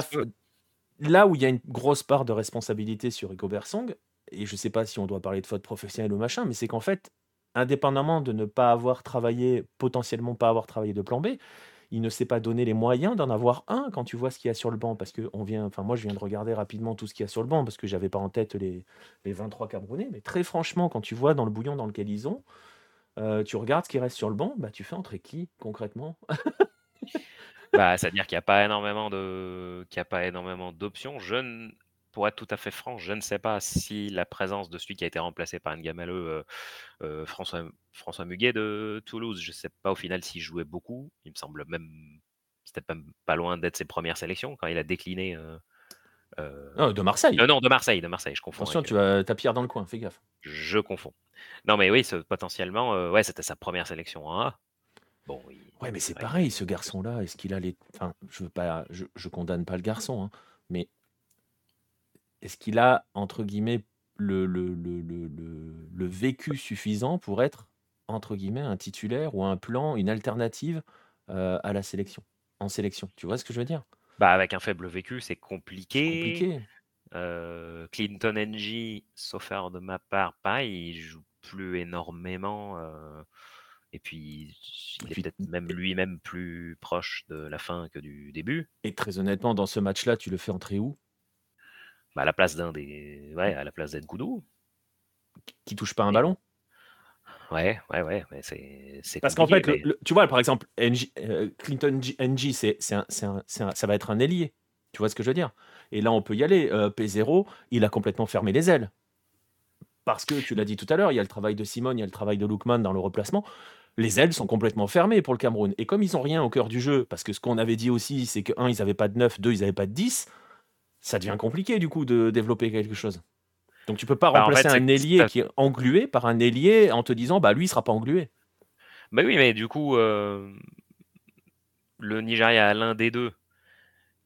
S1: là où il y a une grosse part de responsabilité sur Rico Bersong, et je ne sais pas si on doit parler de faute professionnelle ou machin, mais c'est qu'en fait, indépendamment de ne pas avoir travaillé, potentiellement pas avoir travaillé de plan B, il ne s'est pas donné les moyens d'en avoir un quand tu vois ce qu'il y a sur le banc. Parce que on vient, enfin, moi, je viens de regarder rapidement tout ce qu'il y a sur le banc parce que j'avais pas en tête les, les 23 Camerounais. Mais très franchement, quand tu vois dans le bouillon dans lequel ils ont, euh, tu regardes ce qui reste sur le banc, bah, tu fais entrer qui concrètement? [LAUGHS]
S2: Bah, C'est-à-dire qu'il n'y a pas énormément de, d'options. Je pour être tout à fait franc, je ne sais pas si la présence de celui qui a été remplacé par Ngamaleu, euh, euh, François, François Muguet de Toulouse, je ne sais pas au final s'il jouait beaucoup. Il me semble même, c'était pas, pas loin d'être ses premières sélections quand il a décliné
S1: Non, de Marseille.
S2: non, de Marseille, de Marseille, je confonds
S1: Attention, tu vas tu pierre dans le coin, fais gaffe.
S2: Je confonds. Non, mais oui, ce potentiellement, ouais, c'était sa première sélection en A. Bon,
S1: Ouais, mais c'est pareil, ce garçon-là, est-ce qu'il a les enfin, je veux pas je je condamne pas le garçon, hein, mais est-ce qu'il a, entre guillemets, le le le le le vécu suffisant pour être, entre guillemets, «un titulaire» ou un plan, une alternative, à la sélection en sélection? Tu vois ce que je veux dire?
S2: Bah, avec un faible vécu, c'est compliqué.
S1: compliqué.
S2: Clinton NG, sauf erreur de ma part, pareil, il joue plus énormément, et puis il est peut-être même lui-même plus proche de la fin que du début.
S1: Et très honnêtement, dans ce match-là, tu le fais entrer où?
S2: Bah, à la place d'un des ouais, à la place d'Nkoudou.
S1: Qui touche pas un ballon?
S2: Ouais, ouais, ouais, mais c'est c'est
S1: Parce qu'en fait, tu vois, par exemple, euh, Clinton NG, c'est c'est ça va être un ailier. Tu vois ce que je veux dire? Et là, on peut y aller. Euh, P0, il a complètement fermé les ailes. Parce que, tu l'as dit tout à l'heure, il y a le travail de Simone, il y a le travail de Lookman dans le replacement. Les ailes sont complètement fermées pour le Cameroun. Et comme ils n'ont rien au cœur du jeu, parce que ce qu'on avait dit aussi, c'est que, un, ils n'avaient pas de 9, deux, ils n'avaient pas de 10, ça devient compliqué, du coup, de développer quelque chose. Donc tu peux pas bah, remplacer un ailier qui est englué par un ailier en te disant bah lui il sera pas englué.
S2: Bah oui, mais du coup euh, le Nigeria a l'un des deux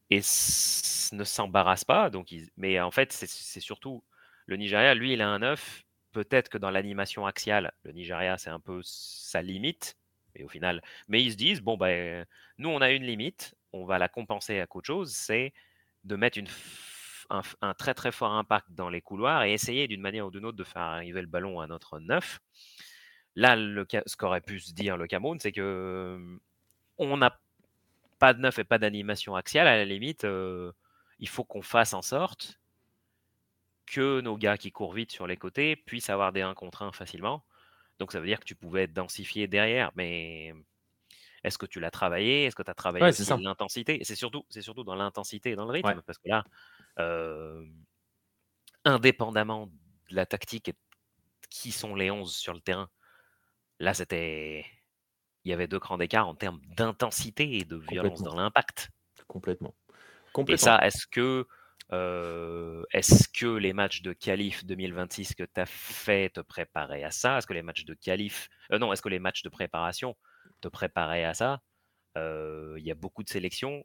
S2: et ne s'embarrasse pas. Donc mais en fait c'est surtout le Nigeria, lui il a un 9. Peut-être que dans l'animation axiale, le Nigeria c'est un peu sa limite. Mais au final, mais ils se disent bon ben nous on a une limite, on va la compenser à autre chose, c'est de mettre une un, très très fort impact dans les couloirs et essayer d'une manière ou d'une autre de faire arriver le ballon à notre neuf. Là, le, ce qu'aurait pu se dire le Cameroun, c'est que on n'a pas de neuf et pas d'animation axiale. À la limite, il faut qu'on fasse en sorte que nos gars qui courent vite sur les côtés puissent avoir des 1 contre 1 facilement. Donc ça veut dire que tu pouvais densifier derrière, mais est-ce que tu l'as travaillé? Est-ce que tu as travaillé l'intensité? C'est surtout, c'est surtout dans l'intensité et dans le rythme, parce que là, indépendamment de la tactique et qui sont les 11 sur le terrain, là, c'était. Il y avait deux crans d'écart en termes d'intensité et de violence dans l'impact.
S1: Complètement.
S2: Et ça, est-ce que, est-ce que les matchs de qualif 2026 que tu as fait te préparaient à ça? Est-ce que les matchs de qualif. non, est-ce que les matchs de préparation te préparaient à ça? Il y a beaucoup de sélections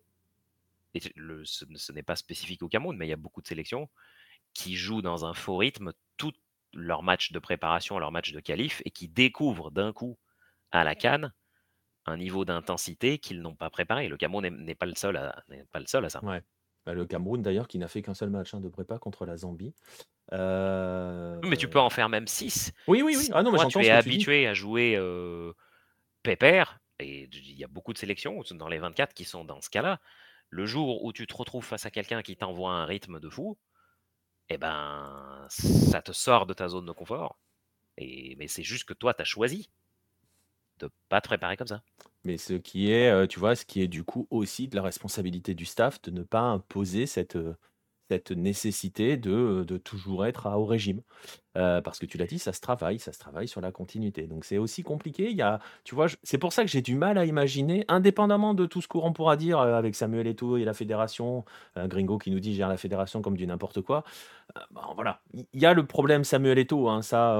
S2: ce, n'est pas spécifique au Cameroun, mais il y a beaucoup de sélections qui jouent dans un faux rythme tout leur match de préparation, leur match de qualif, et qui découvrent d'un coup à la Cannes un niveau d'intensité qu'ils n'ont pas préparé. Le Cameroun n'est pas le seul à, pas le seul à ça.
S1: Ouais. Bah, le Cameroun d'ailleurs qui n'a fait qu'un seul match hein, de prépa contre la Zambie. Euh,
S2: mais tu peux en faire même 6.
S1: Oui, oui, oui. Ah non,
S2: Moi, tu es habitué à jouer euh, pépère, et il y a beaucoup de sélections dans les 24 qui sont dans ce cas-là. Le jour où tu te retrouves face à quelqu'un qui t'envoie un rythme de fou, eh ben, ça te sort de ta zone de confort. Et, mais c'est juste que toi, tu as choisi de pas te préparer comme ça.
S1: Mais ce qui est, euh, tu vois, ce qui est du coup aussi de la responsabilité du staff de ne pas imposer cette, euh, cette nécessité de, de toujours être à haut régime. Parce que tu l'as dit, ça se travaille, ça se travaille sur la continuité. Donc c'est aussi compliqué. Il y a, tu vois, c'est pour ça que j'ai du mal à imaginer, indépendamment de tout ce qu'on pourra dire avec Samuel Eto'o et la fédération, un Gringo qui nous dit gère la fédération comme du n'importe quoi. Euh, voilà, il y a le problème Samuel Eto'o, hein, ça,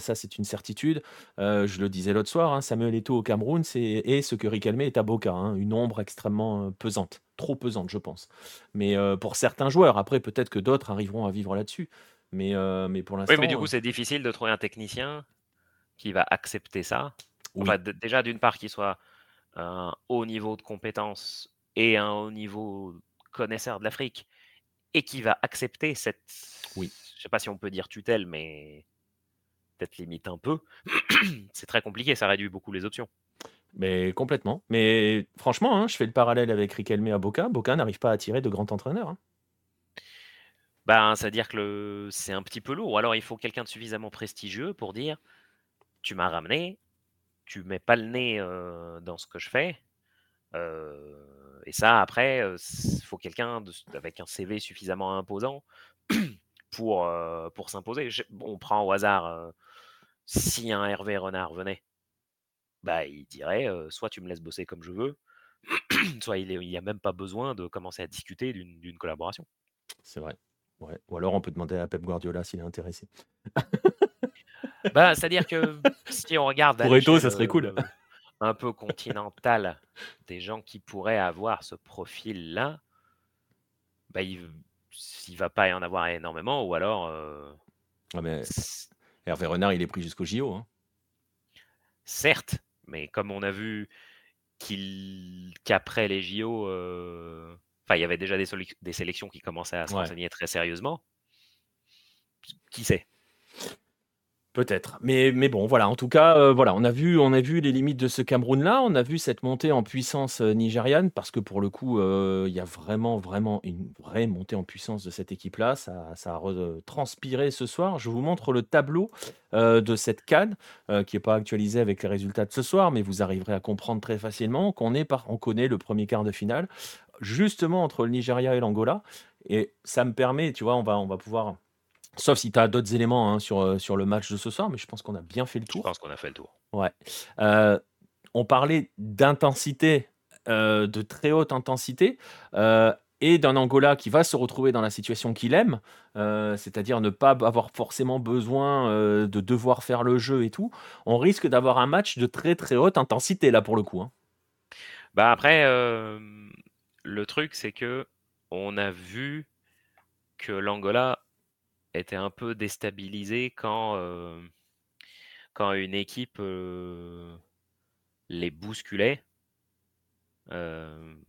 S1: ça c'est une certitude. je le disais l'autre soir, hein, Samuel Eto'o au Cameroun, c'est et ce que Riquelme est à Boca, hein, une ombre extrêmement pesante trop pesante, je pense. Mais pour certains joueurs, après, peut-être que d'autres arriveront à vivre là-dessus. Mais, mais pour l'instant.
S2: Oui, mais du coup, c'est difficile de trouver un technicien qui va accepter ça. déjà, d'une part, qu'il soit un haut niveau de compétence et un haut niveau connaisseur de l'Afrique et qui va accepter cette.
S1: Oui.
S2: Je sais pas si on peut dire tutelle, mais peut-être limite un peu. [CLEARS THROAT] c'est très compliqué, ça réduit beaucoup les options.
S1: Mais complètement. Mais franchement, hein, je fais le parallèle avec Riquelme à Boca. Boca n'arrive pas à attirer de grands entraîneurs. Hein.
S2: Ben, c'est-à-dire que c'est un petit peu lourd. Alors, il faut quelqu'un de suffisamment prestigieux pour dire Tu m'as ramené, tu mets pas le nez euh, dans ce que je fais. Et ça, après, il faut quelqu'un avec un CV suffisamment imposant [CLEARS THROAT] pour, pour s'imposer. On prend au hasard si un Hervé Renard venait bah, il dirait soit tu me laisses bosser comme je veux, [CLEARS THROAT] soit il n'y a même pas besoin de commencer à discuter d'une collaboration.
S1: C'est vrai. Ouais. Ou alors on peut demander à Pep Guardiola s'il est intéressé.
S2: Bah, c'est-à-dire que si on regarde [LAUGHS]
S1: Pour Eto'o, ça serait cool.
S2: Un peu continentale des gens qui pourraient avoir ce profil-là bah, il il va pas y en avoir énormément ou alors, heu,
S1: Ah mais Hervé Renard, il est pris jusqu'aux JO, hein.
S2: Certes, mais comme on a vu qu'après les JO, enfin, il y avait déjà des sélections qui commençaient à se
S1: Ouais.
S2: renseigner très sérieusement. Qui sait?
S1: Peut-être, mais bon, voilà, en tout cas, heu, voilà, on a vu on a vu les limites de ce Cameroun-là. On a vu cette montée en puissance, heu, nigériane parce que pour le coup, heu, il y a vraiment, vraiment une vraie montée en puissance de cette équipe-là. Ça ça a retranspiré ce soir. Je vous montre le tableau, de cette CAN, heu, qui est pas actualisé avec les résultats de ce soir, mais vous arriverez à comprendre très facilement qu'on est par on connaît le 1er quart de finale, justement entre le Nigeria et l'Angola et ça me permet, tu vois, on va pouvoir sauf si tu as d'autres éléments, hein, sur, heu, sur le match de ce soir, mais je pense qu'on a bien fait le
S2: Je
S1: tour.
S2: pense qu'on a fait le tour.
S1: Ouais, heu, on parlait d'intensité, heu, de très haute intensité, et d'un Angola qui va se retrouver dans la situation qu'il aime, c'est-à-dire ne pas avoir forcément besoin, de devoir faire le jeu et tout. On risque d'avoir un match de très, très haute intensité là, pour le coup, hein.
S2: Bah, après, le truc, c'est qu'on a vu que l'Angola était un peu déstabilisé quand, heu, quand une équipe, heu, les bousculait. Hem,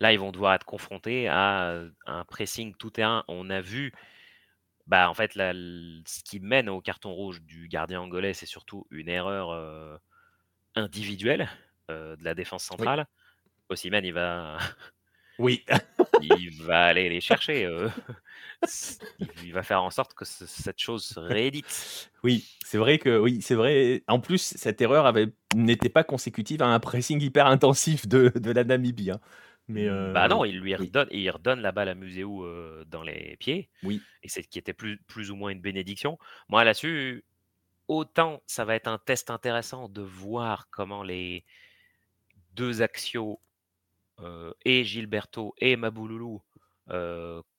S2: là, ils vont devoir être confrontés à, un pressing tout terrain. On a vu, bah, en fait, la ce qui mène au carton rouge du gardien angolais, c'est surtout une erreur, individuelle, de la défense
S1: Oui.
S2: centrale. Osimhen, il va
S1: Oui. [LAUGHS]
S2: il va aller les chercher, [LAUGHS] il va faire en sorte que ce cette chose se réédite.
S1: Oui, c'est vrai que oui, c'est vrai. En plus, cette erreur avait n'était pas consécutive à un pressing hyper intensif de de la Namibie, hein, mais
S2: Mmh, bah,
S1: heu,
S2: non, il lui
S1: oui.
S2: redonne il redonne la balle à Museu, heu, dans les pieds
S1: Oui.
S2: et c'est qui était plus plus ou moins une bénédiction. Moi, là-dessus, autant ça va être un test intéressant de voir comment les 2 axiaux, heu, et Gilberto et Mabouloulou,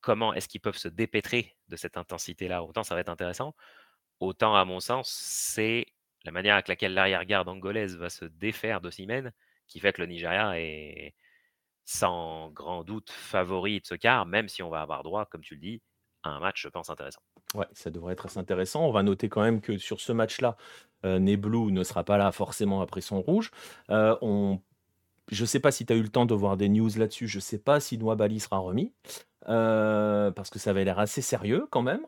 S2: comment est-ce qu'ils peuvent se dépêtrer de cette intensité-là, autant ça va être intéressant. Autant à mon sens, c'est la manière avec laquelle l'arrière-garde angolaise va se défaire d'Osimhen qui fait que le Nigeria est sans grand doute favori de ce quart, même si on va avoir droit, comme tu le dis, à un match, je pense, intéressant.
S1: Ouais, ça devrait être assez intéressant. On va noter quand même que sur ce match-là, heu, Nebelou ne sera pas là forcément après son rouge. On je sais pas si tu as eu le temps de voir des news là-dessus. Je sais pas si Nouabali sera remis, heu, parce que ça avait l'air assez sérieux quand même,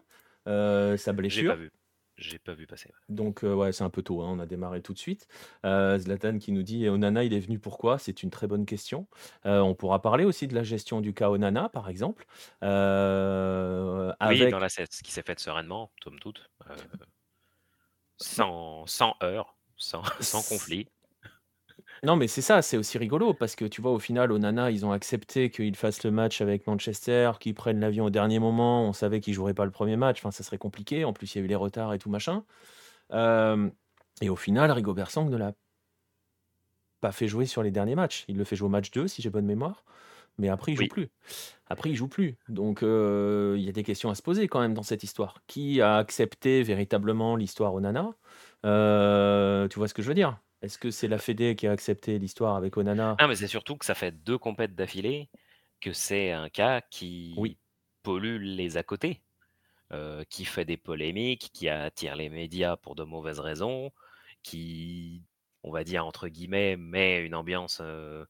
S1: heu, sa
S2: J'ai pas
S1: blessure.
S2: vu. J'ai pas vu passer.
S1: Donc heu, ouais, c'est un peu tôt, hein, on a démarré tout de suite. Heu, Zlatan qui nous dit: «Onana, il est venu pourquoi?» c'est une très bonne question. On pourra parler aussi de la gestion du cas Onana, par exemple,
S2: Oui, dans la ce qui s'est faite sereinement, somme toute, sans sans heurts, sans [LAUGHS] sans conflit.
S1: Non, mais c'est ça, c'est aussi rigolo parce que tu vois, au final, Onana, ils ont accepté qu'il fasse le match avec Manchester, qu'il prenne l'avion au dernier moment. On savait qu'il jouerait pas le 1er match, enfin, ça serait compliqué. En plus, il y a eu les retards et tout machin. Hem et au final, Rigobert Song ne l'a pas fait jouer sur les derniers matchs. Il le fait jouer au match 2, si j'ai bonne mémoire, mais après, il joue
S2: Oui.
S1: plus. Après, il joue plus. Donc heu, il y a des questions à se poser quand même dans cette histoire. Qui a accepté véritablement l'histoire Onana? Heu, tu vois ce que je veux dire? Est-ce que c'est la fédé qui a accepté l'histoire avec Onana?
S2: Ah, mais c'est surtout que ça fait 2 compètes d'affilée que c'est un cas
S1: Oui.
S2: qui pollue les à côté, heu, qui fait des polémiques, qui attire les médias pour de mauvaises raisons, qui, on va dire, entre guillemets, «met une ambiance, heu,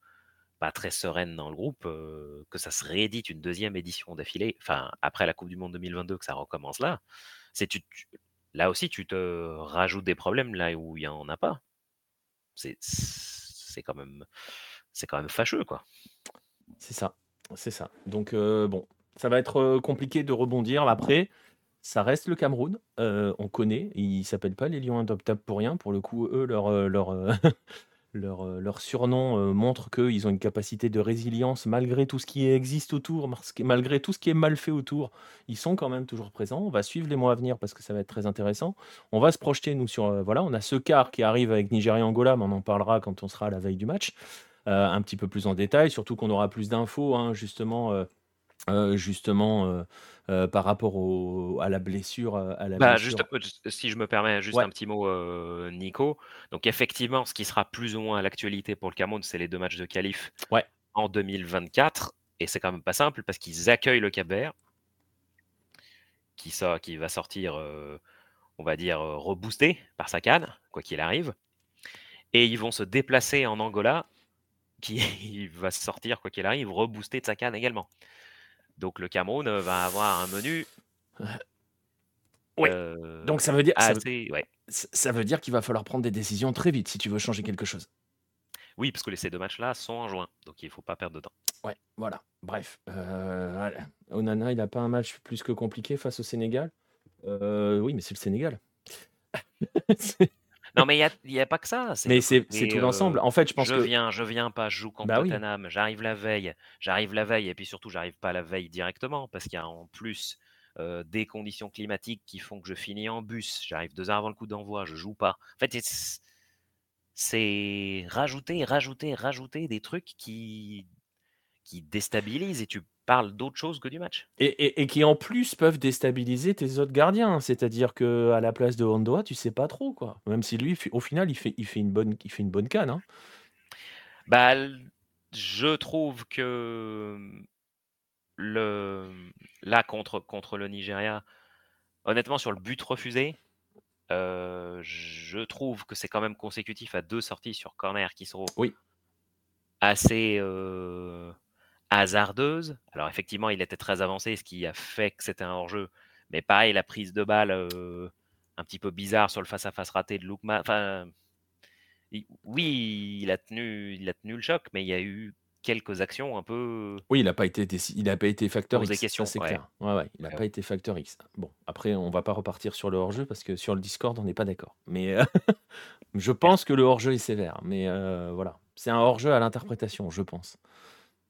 S2: pas très sereine dans le groupe», heu, que ça se réédite une 2e édition d'affilée, enfin, après la coupe du monde 2022 que ça recommence là, c'est tu tu là aussi, tu te rajoutes des problèmes là où il y en a pas. C'est quand même c'est quand même fâcheux, quoi.
S1: C'est ça, c'est ça. Donc heu, bon, ça va être, heu, compliqué de rebondir. Après, ça reste le Cameroun, heu, on connaît. Ils s'appellent pas les lions indomptables pour rien. Pour le coup, eux, leur, [LAUGHS] leur, heu, leur surnom, heu, montre qu'ils ont une capacité de résilience malgré tout ce qui existe autour, malgré tout ce qui est mal fait autour. Ils sont quand même toujours présents. On va suivre les mois à venir parce que ça va être très intéressant. On va se projeter nous sur, heu, voilà, on a ce quart qui arrive avec Nigeria-Angola, mais on en parlera quand on sera à la veille du match, un petit peu plus en détail. Surtout qu'on aura plus d'infos, hein, justement, Heu, justement, heu heu, par rapport au à la blessure, heu, à la
S2: Bah, juste,
S1: blessure?
S2: heu, si je me permets juste
S1: Ouais.
S2: un petit mot, heu, Nico. Donc effectivement, ce qui sera plus ou moins à l'actualité pour le Cameroun, c'est les 2 matchs de qualif
S1: Ouais.
S2: en 2024 et c'est quand même pas simple parce qu'ils accueillent le Cap-Vert qui sort qui va sortir, heu, on va dire, heu, reboosté par sa CAN, quoi qu'il arrive et ils vont se déplacer en Angola qui [LAUGHS] va sortir, quoi qu'il arrive, reboosté de sa CAN également. Donc le Cameroun, heu, va avoir un menu
S1: Oui,
S2: heu,
S1: donc ça veut dire ça veut
S2: assez ouais.
S1: ç ça veut dire qu'il va falloir prendre des décisions très vite si tu veux changer quelque chose.
S2: Oui, parce que les ces 2 matchs-là sont en juin, donc il faut pas perdre de temps.
S1: Ouais, voilà, bref, voilà. Onana, il a pas un match plus que compliqué face au Sénégal? Heu, oui, mais c'est le Sénégal. [LAUGHS]
S2: Non, mais il y a pas que ça,
S1: Mais c'est tout l'ensemble.
S2: heu,
S1: En fait, je pense
S2: je
S1: que
S2: viens, je viens pas, je joue contre
S1: Bah oui.
S2: Tottenham, j'arrive la veille j'arrive la veille et puis surtout, j'arrive pas la veille directement parce qu'il y a en plus, heu, des conditions climatiques qui font que je finis en bus. J'arrive 2 heures avant le coup d'envoi, je joue pas. En fait, c'est rajouter, rajouter, rajouter des trucs qui qui déstabilisent et tu parles d'autre chose que du match.
S1: Et et et qui en plus peuvent déstabiliser tes autres gardiens. C'est-à-dire qu'à la place de Ondoa, tu sais pas trop, quoi. Même si lui, au final, il fait il fait une bonne il fait une bonne CAN, hein.
S2: Bah, je trouve que, le là, contre contre le Nigeria, honnêtement, sur le but refusé, heu, je trouve que c'est quand même consécutif à 2 sorties sur corner qui sont
S1: Oui.
S2: assez, heu, hasardeuses. Alors effectivement, il était très avancé, ce qui a fait que c'était un hors-jeu. Mais pareil, la prise de balle, un petit peu bizarre sur le face à face raté de Lookman, enfin oui, il a tenu il a tenu le choc, mais il y a eu quelques actions un peu
S1: Oui, il a pas été il a pas été facteur X, c'est
S2: ouais.
S1: clair. Ouais, ouais, il a
S2: Ouais,
S1: pas été facteur X. Bon, après, on va pas repartir sur le hors-jeu parce que sur le Discord, on n'est pas d'accord. Mais, heu, [LAUGHS] je pense que le hors-jeu est sévère, mais, heu, voilà. C'est un hors-jeu à l'interprétation, je pense.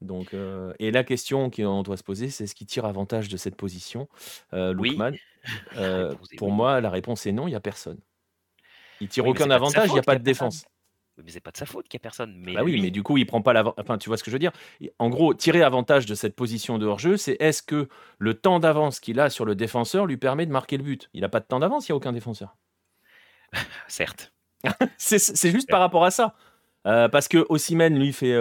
S1: Donc, heu et la question qu'on doit se poser, c'est est-ce qu'il tire avantage de cette position,
S2: Oui,
S1: Lookman? [LAUGHS]
S2: la réponse est
S1: pour
S2: oui.
S1: moi, la réponse est non, il y a personne. Il tire
S2: Oui, mais
S1: aucun
S2: c'est pas de sa
S1: avantage, il y a
S2: faute
S1: pas
S2: qu'il y a
S1: de
S2: personne.
S1: défense.
S2: Mais c'est pas de sa faute qu'il y a personne, mais
S1: Bah oui, mais
S2: lui
S1: du coup, il prend pas l'avan enfin, tu vois ce que je veux dire? Et en gros, tirer avantage de cette position de hors-jeu, c'est est-ce que le temps d'avance qu'il a sur le défenseur lui permet de marquer le but? Il a pas de temps d'avance, il y a aucun défenseur. [LAUGHS]
S2: Certes. [LAUGHS]
S1: C'est c'est juste par rapport à ça. Heu, parce qu'Osimhen, lui, fait,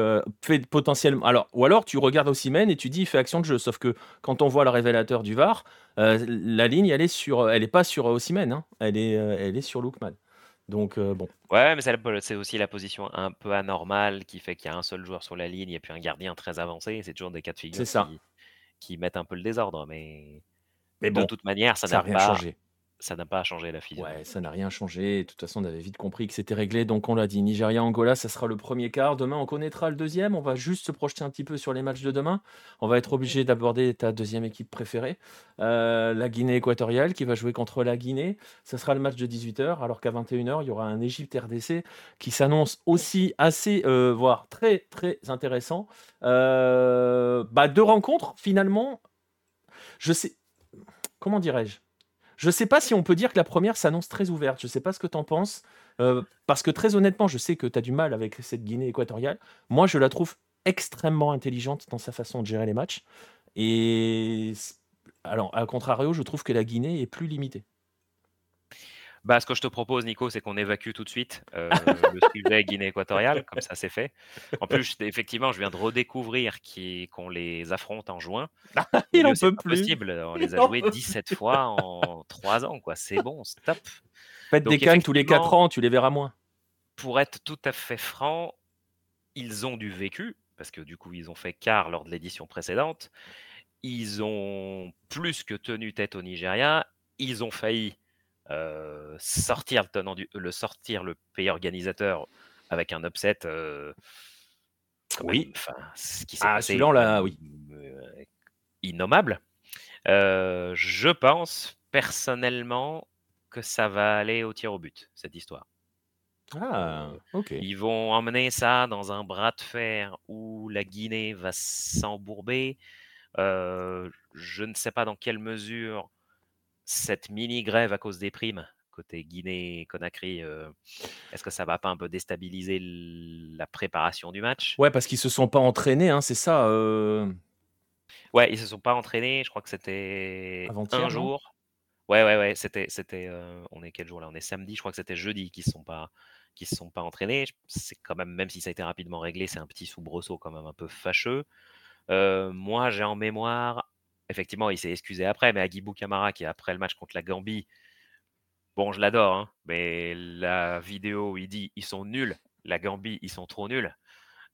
S1: fait potentiellement alors ou alors tu regardes Osimhen et tu dis: «Il fait action de jeu», sauf que quand on voit le révélateur du VAR, heu, la ligne, elle est sur, elle est pas sur Osimhen, hein, elle est, elle est sur Lookman. Donc, bon.
S2: Ouais, mais c'est aussi la position un peu anormale qui fait qu'il y a un seul joueur sur la ligne et puis un gardien très avancé. C'est toujours des cas de figure
S1: ça.
S2: qui qui mettent un peu le désordre, mais
S1: Mais
S2: de
S1: bon,
S2: toute manière, ça n'a
S1: rien
S2: pas
S1: changé.
S2: Ça n'a pas changé la
S1: Ouais,
S2: physionomie.
S1: ça n'a rien changé. De toute façon, on avait vite compris que c'était réglé. Donc, on l'a dit, Nigeria-Angola, ça sera le 1er quart. Demain, on connaîtra le 2e. On va juste se projeter un petit peu sur les matchs de demain. On va être obligé d'aborder ta 2e équipe préférée, heu, la Guinée équatoriale qui va jouer contre la Guinée. Ce sera le match de 18:00, alors qu'à 21:00, il y aura un Égypte-RDC qui s'annonce aussi assez, heu, voire très, très intéressant. Heu, bah, 2 rencontres finalement, je sais comment dirais-je? Je sais pas si on peut dire que la 1re s'annonce très ouverte. Je sais pas ce que tu en penses? Heu, parce que très honnêtement, je sais que tu as du mal avec cette Guinée équatoriale. Moi, je la trouve extrêmement intelligente dans sa façon de gérer les matchs et alors, à contrario, je trouve que la Guinée est plus limitée.
S2: Bah, ce que je te propose, Nico, c'est qu'on évacue tout de suite, heu, [LAUGHS] le sujet Guinée équatoriale, comme ça, c'est fait. En plus, effectivement, je viens de redécouvrir qu'on les affronte en juin. [LAUGHS] Au
S1: Il en peut plus,
S2: possible, on les a joués
S1: peut
S2: 17
S1: plus.
S2: fois [LAUGHS] en 3 ans, quoi. C'est bon, stop.
S1: Faites des
S2: Donc
S1: CAN tous les 4
S2: effectivement
S1: ans, tu les verras moins.
S2: pour être tout à fait franc, ils ont du vécu, parce que du coup, ils ont fait quart lors de l'édition précédente. Ils ont plus que tenu tête au Nigeria. Ils ont failli, heu, sortir le tenant du le sortir le pays organisateur avec un upset, même,
S1: Oui.
S2: enfin, ce qui s'est
S1: Ah,
S2: passé
S1: l'a oui.
S2: heu, innommable. Je pense personnellement que ça va aller aux tirs au but, cette histoire.
S1: Ah, OK.
S2: ils vont emmener ça dans un bras de fer où la Guinée va s'embourber. Je ne sais pas dans quelle mesure cette mini grève à cause des primes, côté Guinée-Conakry, heu, est-ce que ça va pas un peu déstabiliser la préparation du match?
S1: Ouais, parce qu'ils se sont pas entraînés, hein, c'est ça, heu?
S2: Ouais, ils se sont pas entraînés, je crois que c'était un jour. Ouais, ouais, ouais, c'était c'était, heu, on est quel jour là? On est samedi, je crois que c'était jeudi qu'ils sont pas qu'ils se sont pas entraînés. C'est quand même même si ça a été rapidement réglé, c'est un petit soubresaut quand même un peu fâcheux. Heu, moi, j'ai en mémoire effectivement, il s'est excusé après, mais Agibou Camara qui après le match contre la Gambie bon, je l'adore, hein, mais la vidéo où il dit: «Ils sont nuls, la Gambie, ils sont trop nuls».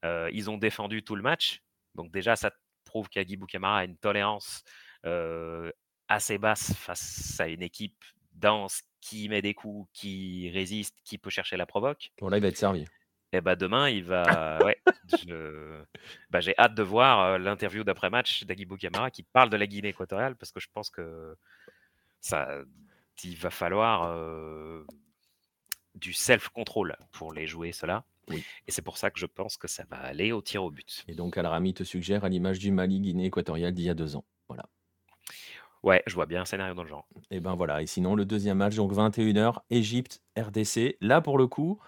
S2: Heu, ils ont défendu tout le match, donc déjà ça prouve qu'Agibou Camara a une tolérance, heu, assez basse face à une équipe dense qui met des coups, qui résiste, qui peut chercher la provoque.
S1: Bon là, il va être servi.
S2: Et bah, demain, il va [LAUGHS] ouais, je bah, j'ai hâte de voir, l'interview d'après-match d'Agibou Camara qui parle de la Guinée équatoriale parce que je pense que ça il va falloir, du self control pour les jouer ceux-là
S1: Oui.
S2: et c'est pour ça que je pense que ça va aller aux tirs au but.
S1: Et donc Al-Rami te suggère à l'image du Mali, Guinée équatoriale d'il y a 2 ans. Voilà.
S2: Ouais, je vois bien un scénario dans le genre.
S1: Et ben voilà et sinon le deuxième match donc 21:00 Égypte, RDC. Là pour le coup,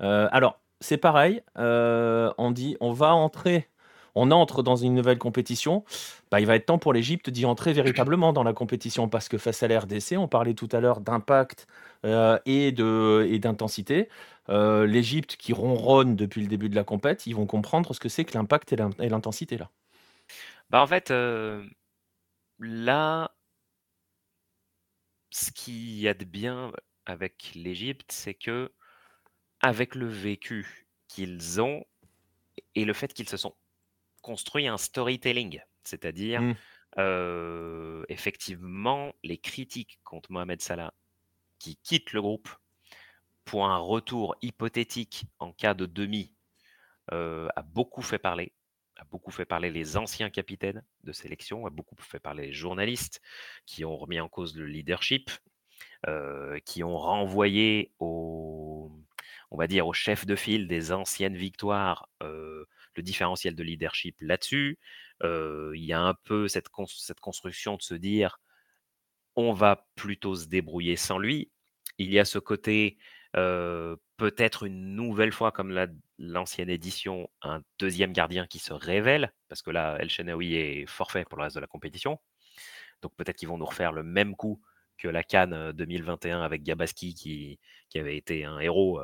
S1: heu, alors c'est pareil, on dit: «On va entrer on entre dans une nouvelle compétition». Bah, il va être temps pour l'Égypte d'y entrer véritablement dans la compétition parce que face à la RDC, on parlait tout à l'heure d'impact, heu, et et d'intensité. Heu, l'Égypte qui ronronne depuis le début de la compète, ils vont comprendre ce que c'est que l'impact et l'in et l'intensité là.
S2: Bah, en fait, heu, là ce qu'il y a de bien avec l'Égypte, c'est qu'avec le vécu qu'ils ont et le fait qu'ils se sont construits un storytelling, c'est-à-dire,
S1: Mmh.
S2: heu, effectivement, les critiques contre Mohamed Salah qui quitte le groupe pour un retour hypothétique en cas de demi, heu, a beaucoup fait parler, a beaucoup fait parler les anciens capitaines de sélection, a beaucoup fait parler les journalistes qui ont remis en cause le leadership, heu, qui ont renvoyé au on va dire, au chef de file des anciennes victoires, le différentiel de leadership là-dessus. Il y a un peu cette cette construction de se dire: «On va plutôt se débrouiller sans lui». Il y a ce côté, peut-être une nouvelle fois comme la l'ancienne édition, un deuxième gardien qui se révèle, parce que là, El Shenaoui est forfait pour le reste de la compétition. Donc peut-être qu'ils vont nous refaire le même coup que la CAN, heu, 2021 avec Gabaski qui qui avait été un héros,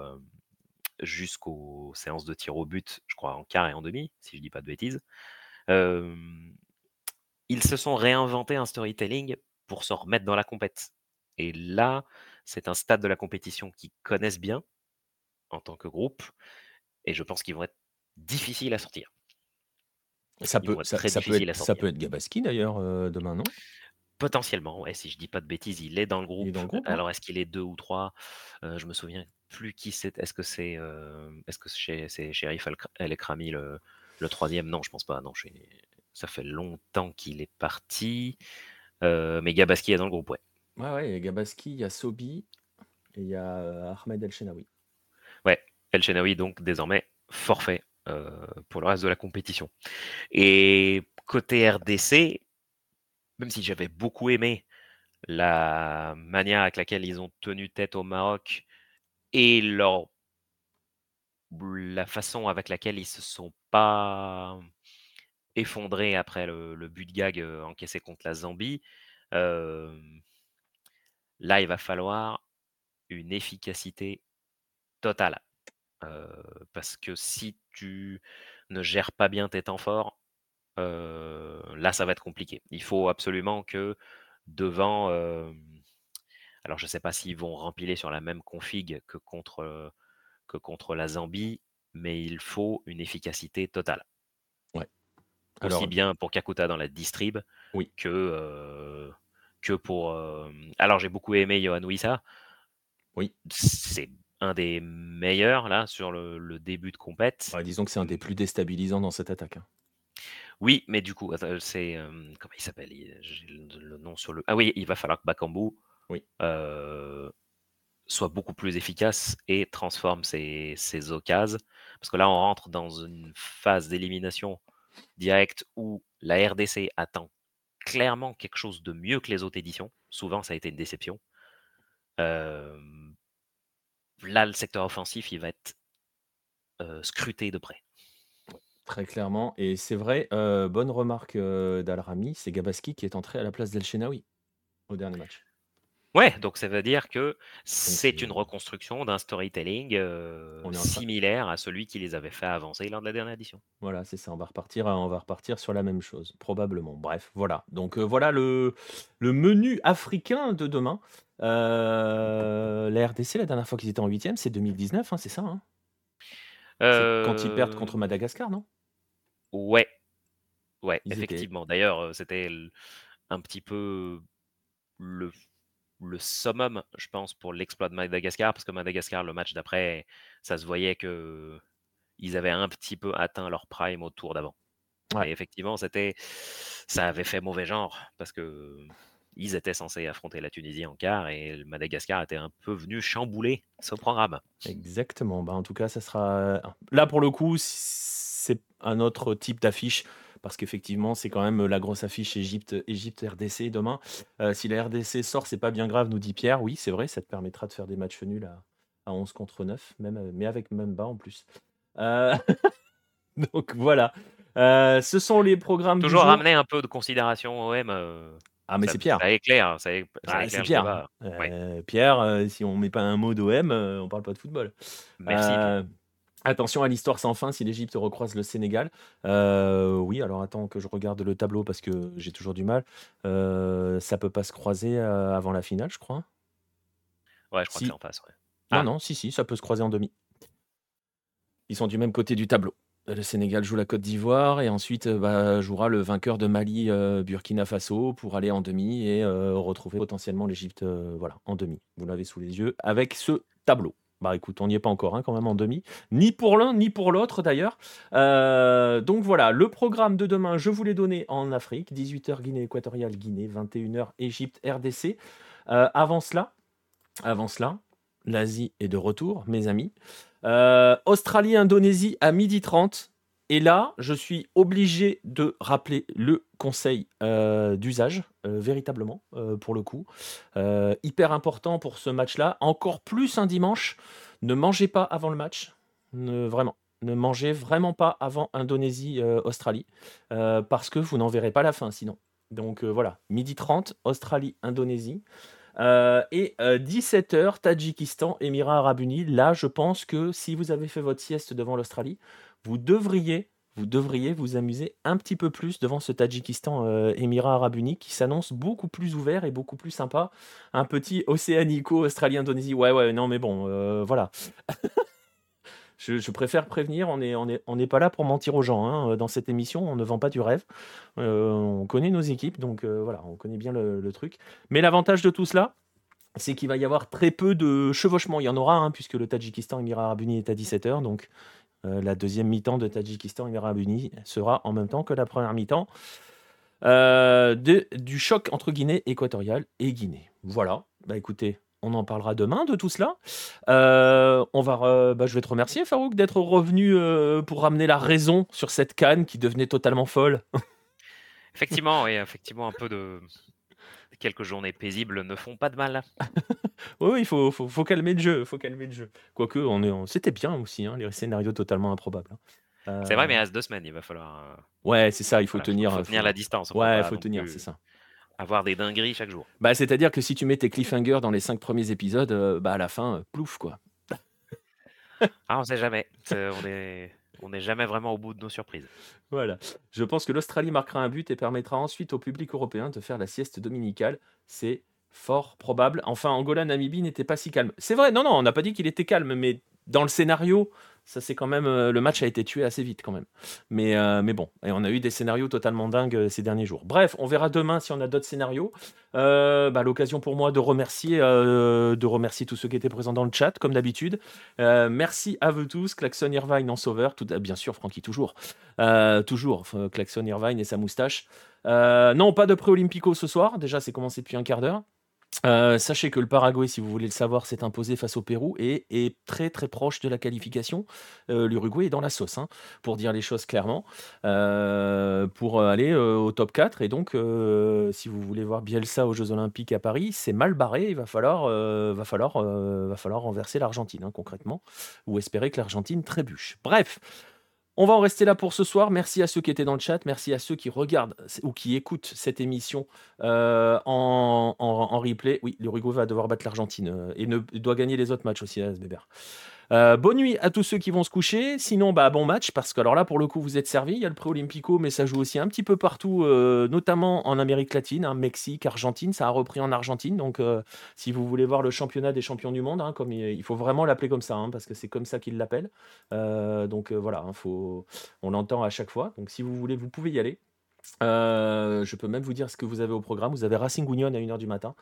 S2: jusqu'aux séances de tirs au but, je crois en quart et en demi, si je dis pas de bêtises. Ils se sont réinventés un storytelling pour se remettre dans la compète et là, c'est un stade de la compétition qu'ils connaissent bien, en tant que groupe et je pense qu'ils vont être difficiles à sortir.
S1: Ça
S2: Ils
S1: peut
S2: être
S1: ça
S2: très
S1: ça peut être
S2: difficiles à
S1: ça
S2: sortir.
S1: peut être Gabaski d'ailleurs, demain, non?
S2: Potentiellement, ouais, si je dis pas de bêtises, il est dans le groupe.
S1: dans le groupe, hein?
S2: Alors est-ce qu'il est 2 ou 3? Heu, je me souviens plus qui c'est? Est-ce que c'est, hem, est-ce que c'est c'est Cherif El Kra El Ekrami le le 3e? Non, je pense pas, non, chez ça fait longtemps qu'il est parti, heu, mais Gabaski est dans le groupe, ouais.
S1: Ouais, ouais, il y a Gabaski, il y a Sobi et il y a, heu, Ahmed El Shenaoui.
S2: Ouais, El Shenaoui donc désormais forfait, pour le reste de la compétition et côté RDC, même si j'avais beaucoup aimé la manière avec laquelle ils ont tenu tête au Maroc et leur la façon avec laquelle ils se sont pas effondrés après le but de gag, heu, encaissé contre la Zambie, là, il va falloir une efficacité totale, parce que si tu ne gères pas bien tes temps forts, là, ça va être compliqué. Il faut absolument que devant, alors je sais pas s'ils vont rempiler sur la même config que contre, heu, que contre la Zambie, mais il faut une efficacité totale.
S1: Ouais.
S2: Aussi bien pour Kakuta dans la distrib
S1: oui.
S2: que, pour, hem alors j'ai beaucoup aimé Yoane Wissa.
S1: Oui.
S2: C'est un des meilleurs là sur le le début de compète.
S1: Ouais, disons que c'est un des plus déstabilisants dans cette attaque, hein.
S2: Oui, mais du coup, c'est, comment il s'appelle? J'ai le le nom sur le ah oui, il va falloir que Bakambu,
S1: Oui.
S2: heu, soit beaucoup plus efficace et transforme ses ses occasions. Parce que là, on rentre dans une phase d'élimination directe où la RDC attend clairement quelque chose de mieux que les autres éditions. Souvent, ça a été une déception. Hem là, le secteur offensif, il va être heu, scruté de près.
S1: Très clairement et c'est vrai, bonne remarque, d'Al-Rami, c'est Gabaski qui est entré à la place d'El Shenaoui, au dernier match.
S2: Ouais, donc ça veut dire que c'est une reconstruction d'un storytelling, heu,
S1: On est en train
S2: similaire à celui qui les avait fait avancer lors de la dernière édition.
S1: Voilà, c'est ça, on va repartir, on va repartir sur la même chose, probablement. Bref, voilà, donc voilà le le menu africain de demain. La RDC, la dernière fois qu'ils étaient en 8e, c'est 2019, hein, c'est ça, hein? C'est quand ils perdent contre Madagascar, non?
S2: Ouais. Ouais,
S1: Ils étaient
S2: effectivement. D'ailleurs, c'était l un petit peu le le summum, je pense, pour l'exploit de Madagascar, parce que Madagascar, le match d'après, ça se voyait qu'ils avaient un petit peu atteint leur prime au tour d'avant.
S1: Ouais.
S2: Et effectivement, c'était ça avait fait mauvais genre parce qu'ils étaient censés affronter la Tunisie en quart et le Madagascar était un peu venu chambouler ce programme.
S1: Exactement, bah, en tout cas, ça sera là, pour le coup, c'est un autre type d'affiche parce qu'effectivement, c'est quand même, la grosse affiche Égypte Égypte-RDC demain. Heu, si la RDC sort, c'est pas bien grave, nous dit Pierre. Oui, c'est vrai, ça te permettra de faire des matchs nuls à à 11 contre 9, même, mais avec Mumba en plus. [LAUGHS] Donc voilà, ce sont les programmes
S2: Toujours
S1: jour.
S2: ramener un peu de considération OM,
S1: Ah mais
S2: ça
S1: c'est Pierre.
S2: ça éclaire, ça é ça
S1: Ah, c'est Pierre, hein.
S2: Ouais.
S1: Pierre, si on met pas un mot d'OM, on parle pas de football.
S2: Merci
S1: attention à l'histoire sans fin si l'Égypte recroise le Sénégal. Heu, oui, alors attends que je regarde le tableau parce que j'ai toujours du mal. Heu, ça peut pas se croiser, heu, avant la finale, je crois?
S2: Ouais, je crois que c'est
S1: Si.
S2: en face, ouais. Ah!
S1: non, si, si, ça peut se croiser en demi. Ils sont du même côté du tableau. Le Sénégal joue la Côte d'Ivoire et ensuite, heu, bah, jouera le vainqueur de Mali, heu, Burkina Faso pour aller en demi et retrouver potentiellement l'Égypte, voilà, en demi. Vous l'avez sous les yeux avec ce tableau. Bah, écoute, on n'y est pas encore, hein, quand même en demi, ni pour l'un ni pour l'autre d'ailleurs. Heu, donc voilà, le programme de demain, je vous l'ai donné en Afrique, 18:00 Guinée équatoriale, Guinée, 21:00 Égypte, RDC. Heu, avant cela avant cela, l'Asie est de retour, mes amis. Heu, Australie, Indonésie à 12:30 et là, je suis obligé de rappeler le conseil, heu, d'usage, heu, véritablement, heu, pour le coup. Hyper important pour ce match-là, encore plus un dimanche. Ne mangez pas avant le match, vraiment, ne mangez vraiment pas avant Indonésie, heu, Australie, heu, parce que vous n'en verrez pas la fin sinon. Donc voilà, 12:30, Australie, Indonésie. Heu et heu, 17:00 Tadjikistan, Émirats arabes unis. Là, je pense que si vous avez fait votre sieste devant l'Australie, vous devriez vous devriez vous amuser un petit peu plus devant ce Tadjikistan, heu, Émirats arabes unis qui s'annonce beaucoup plus ouvert et beaucoup plus sympa. Un petit Océanico, Australie, Indonésie. Ouais, ouais, non mais bon, heu, voilà. [LAUGHS] Je préfère prévenir, on est on est on n'est pas là pour mentir aux gens, hein, dans cette émission, on ne vend pas du rêve. Heu, on connaît nos équipes donc heu, voilà, on connaît bien le truc. Mais l'avantage de tout cela, c'est qu'il va y avoir très peu de chevauchement. Il y en aura, hein, puisque le Tadjikistan, Émirats arabes unis est à 17:00 donc heu, la 2e mi-temps de Tadjikistan, Émirats arabes unis sera en même temps que la 1re mi-temps, de du choc entre Guinée équatoriale et Guinée. Voilà, bah, écoutez, on en parlera demain de tout cela. Heu, on va bah, je vais te remercier Farouk d'être revenu, pour ramener la raison sur cette CAN qui devenait totalement folle. [LAUGHS]
S2: Effectivement, oui, effectivement, un peu de quelques journées paisibles ne font pas de mal. [LAUGHS]
S1: Oui, il faut faut faut calmer le jeu, faut calmer le jeu. Quoique on est on c'était bien aussi, hein, les scénarios totalement improbables, hein.
S2: C'est vrai, mais à 2 semaines, il va falloir, heu
S1: Ouais, c'est ça, il faut
S2: voilà, faut
S1: tenir,
S2: faut
S1: heu,
S2: tenir
S1: faut
S2: la distance,
S1: ouais,
S2: pas
S1: faut tenir, c'est ça.
S2: avoir des dingueries chaque jour.
S1: Bah, c'est-à-dire que si tu mets tes cliffhangers dans les 5 premiers épisodes, heu, bah, à la fin, plouf, quoi.
S2: Ah, on sait jamais, on est on est jamais vraiment au bout de nos surprises.
S1: Voilà. Je pense que l'Australie marquera un but et permettra ensuite au public européen de faire la sieste dominicale. C'est fort probable. Enfin, Angola, Namibie n'était pas si calme. C'est vrai, non, non, on n'a pas dit qu'il était calme, mais dans le scénario, ça c'est quand même, heu, le match a été tué assez vite quand même. Mais heu, mais bon et on a eu des scénarios totalement dingues, heu, ces derniers jours. Bref, on verra demain si on a d'autres scénarios. Bah, l'occasion pour moi de remercier, de remercier tous ceux qui étaient présents dans le chat comme d'habitude. Merci à vous tous, Klaxon Irvine en sauveur, tout bien sûr Francky toujours, toujours, Klaxon Irvine et sa moustache. Non, pas de pré-olympico ce soir, déjà c'est commencé depuis un quart d'heure. Heu, sachez que le Paraguay, si vous voulez le savoir, s'est imposé face au Pérou et est très, très proche de la qualification. Heu, l'Uruguay est dans la sauce, hein, pour dire les choses clairement, heu, pour aller, au top 4 et donc si vous voulez voir Bielsa aux Jeux olympiques à Paris, c'est mal barré. Il va falloir, va falloir, va falloir renverser l'Argentine, hein, concrètement ou espérer que l'Argentine trébuche. Bref, On va en rester là pour ce soir. Merci à ceux qui étaient dans le chat. Merci à ceux qui regardent ou qui écoutent cette émission euh, en, replay. Oui, l'Uruguay va devoir battre l'Argentine euh, et doit gagner les autres matchs aussi, hein, Bébert. Euh, bonne nuit à tous ceux qui vont se coucher. Sinon, bah, bon match, parce que alors là, pour le coup, vous êtes servis. Il y a le pré-olympico, mais ça joue aussi un petit peu partout, euh, notamment en Amérique latine, hein, Mexique, Argentine. Ça a repris en Argentine. Donc, euh, si vous voulez voir le championnat des champions du monde, hein, il, faut vraiment l'appeler comme ça, hein, parce que c'est comme ça qu'ils l'appellent. donc voilà, faut, on l'entend à chaque fois. Donc, si vous voulez, vous pouvez y aller. je peux même vous dire ce que vous avez au programme. Vous avez Racing Union à 1h du matin.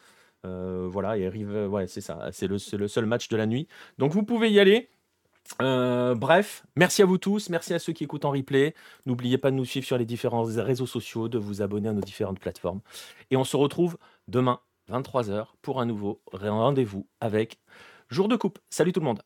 S1: Euh, voilà, et arrive, ouais, c'est ça, c'est le, seul match de la nuit. Donc vous pouvez y aller. Euh, bref, merci à vous tous, merci à ceux qui écoutent en replay. N'oubliez pas de nous suivre sur les différents réseaux sociaux, de vous abonner à nos différentes plateformes. Et on se retrouve demain, 23h, pour un nouveau rendez-vous avec Jour de Coupe. Salut tout le monde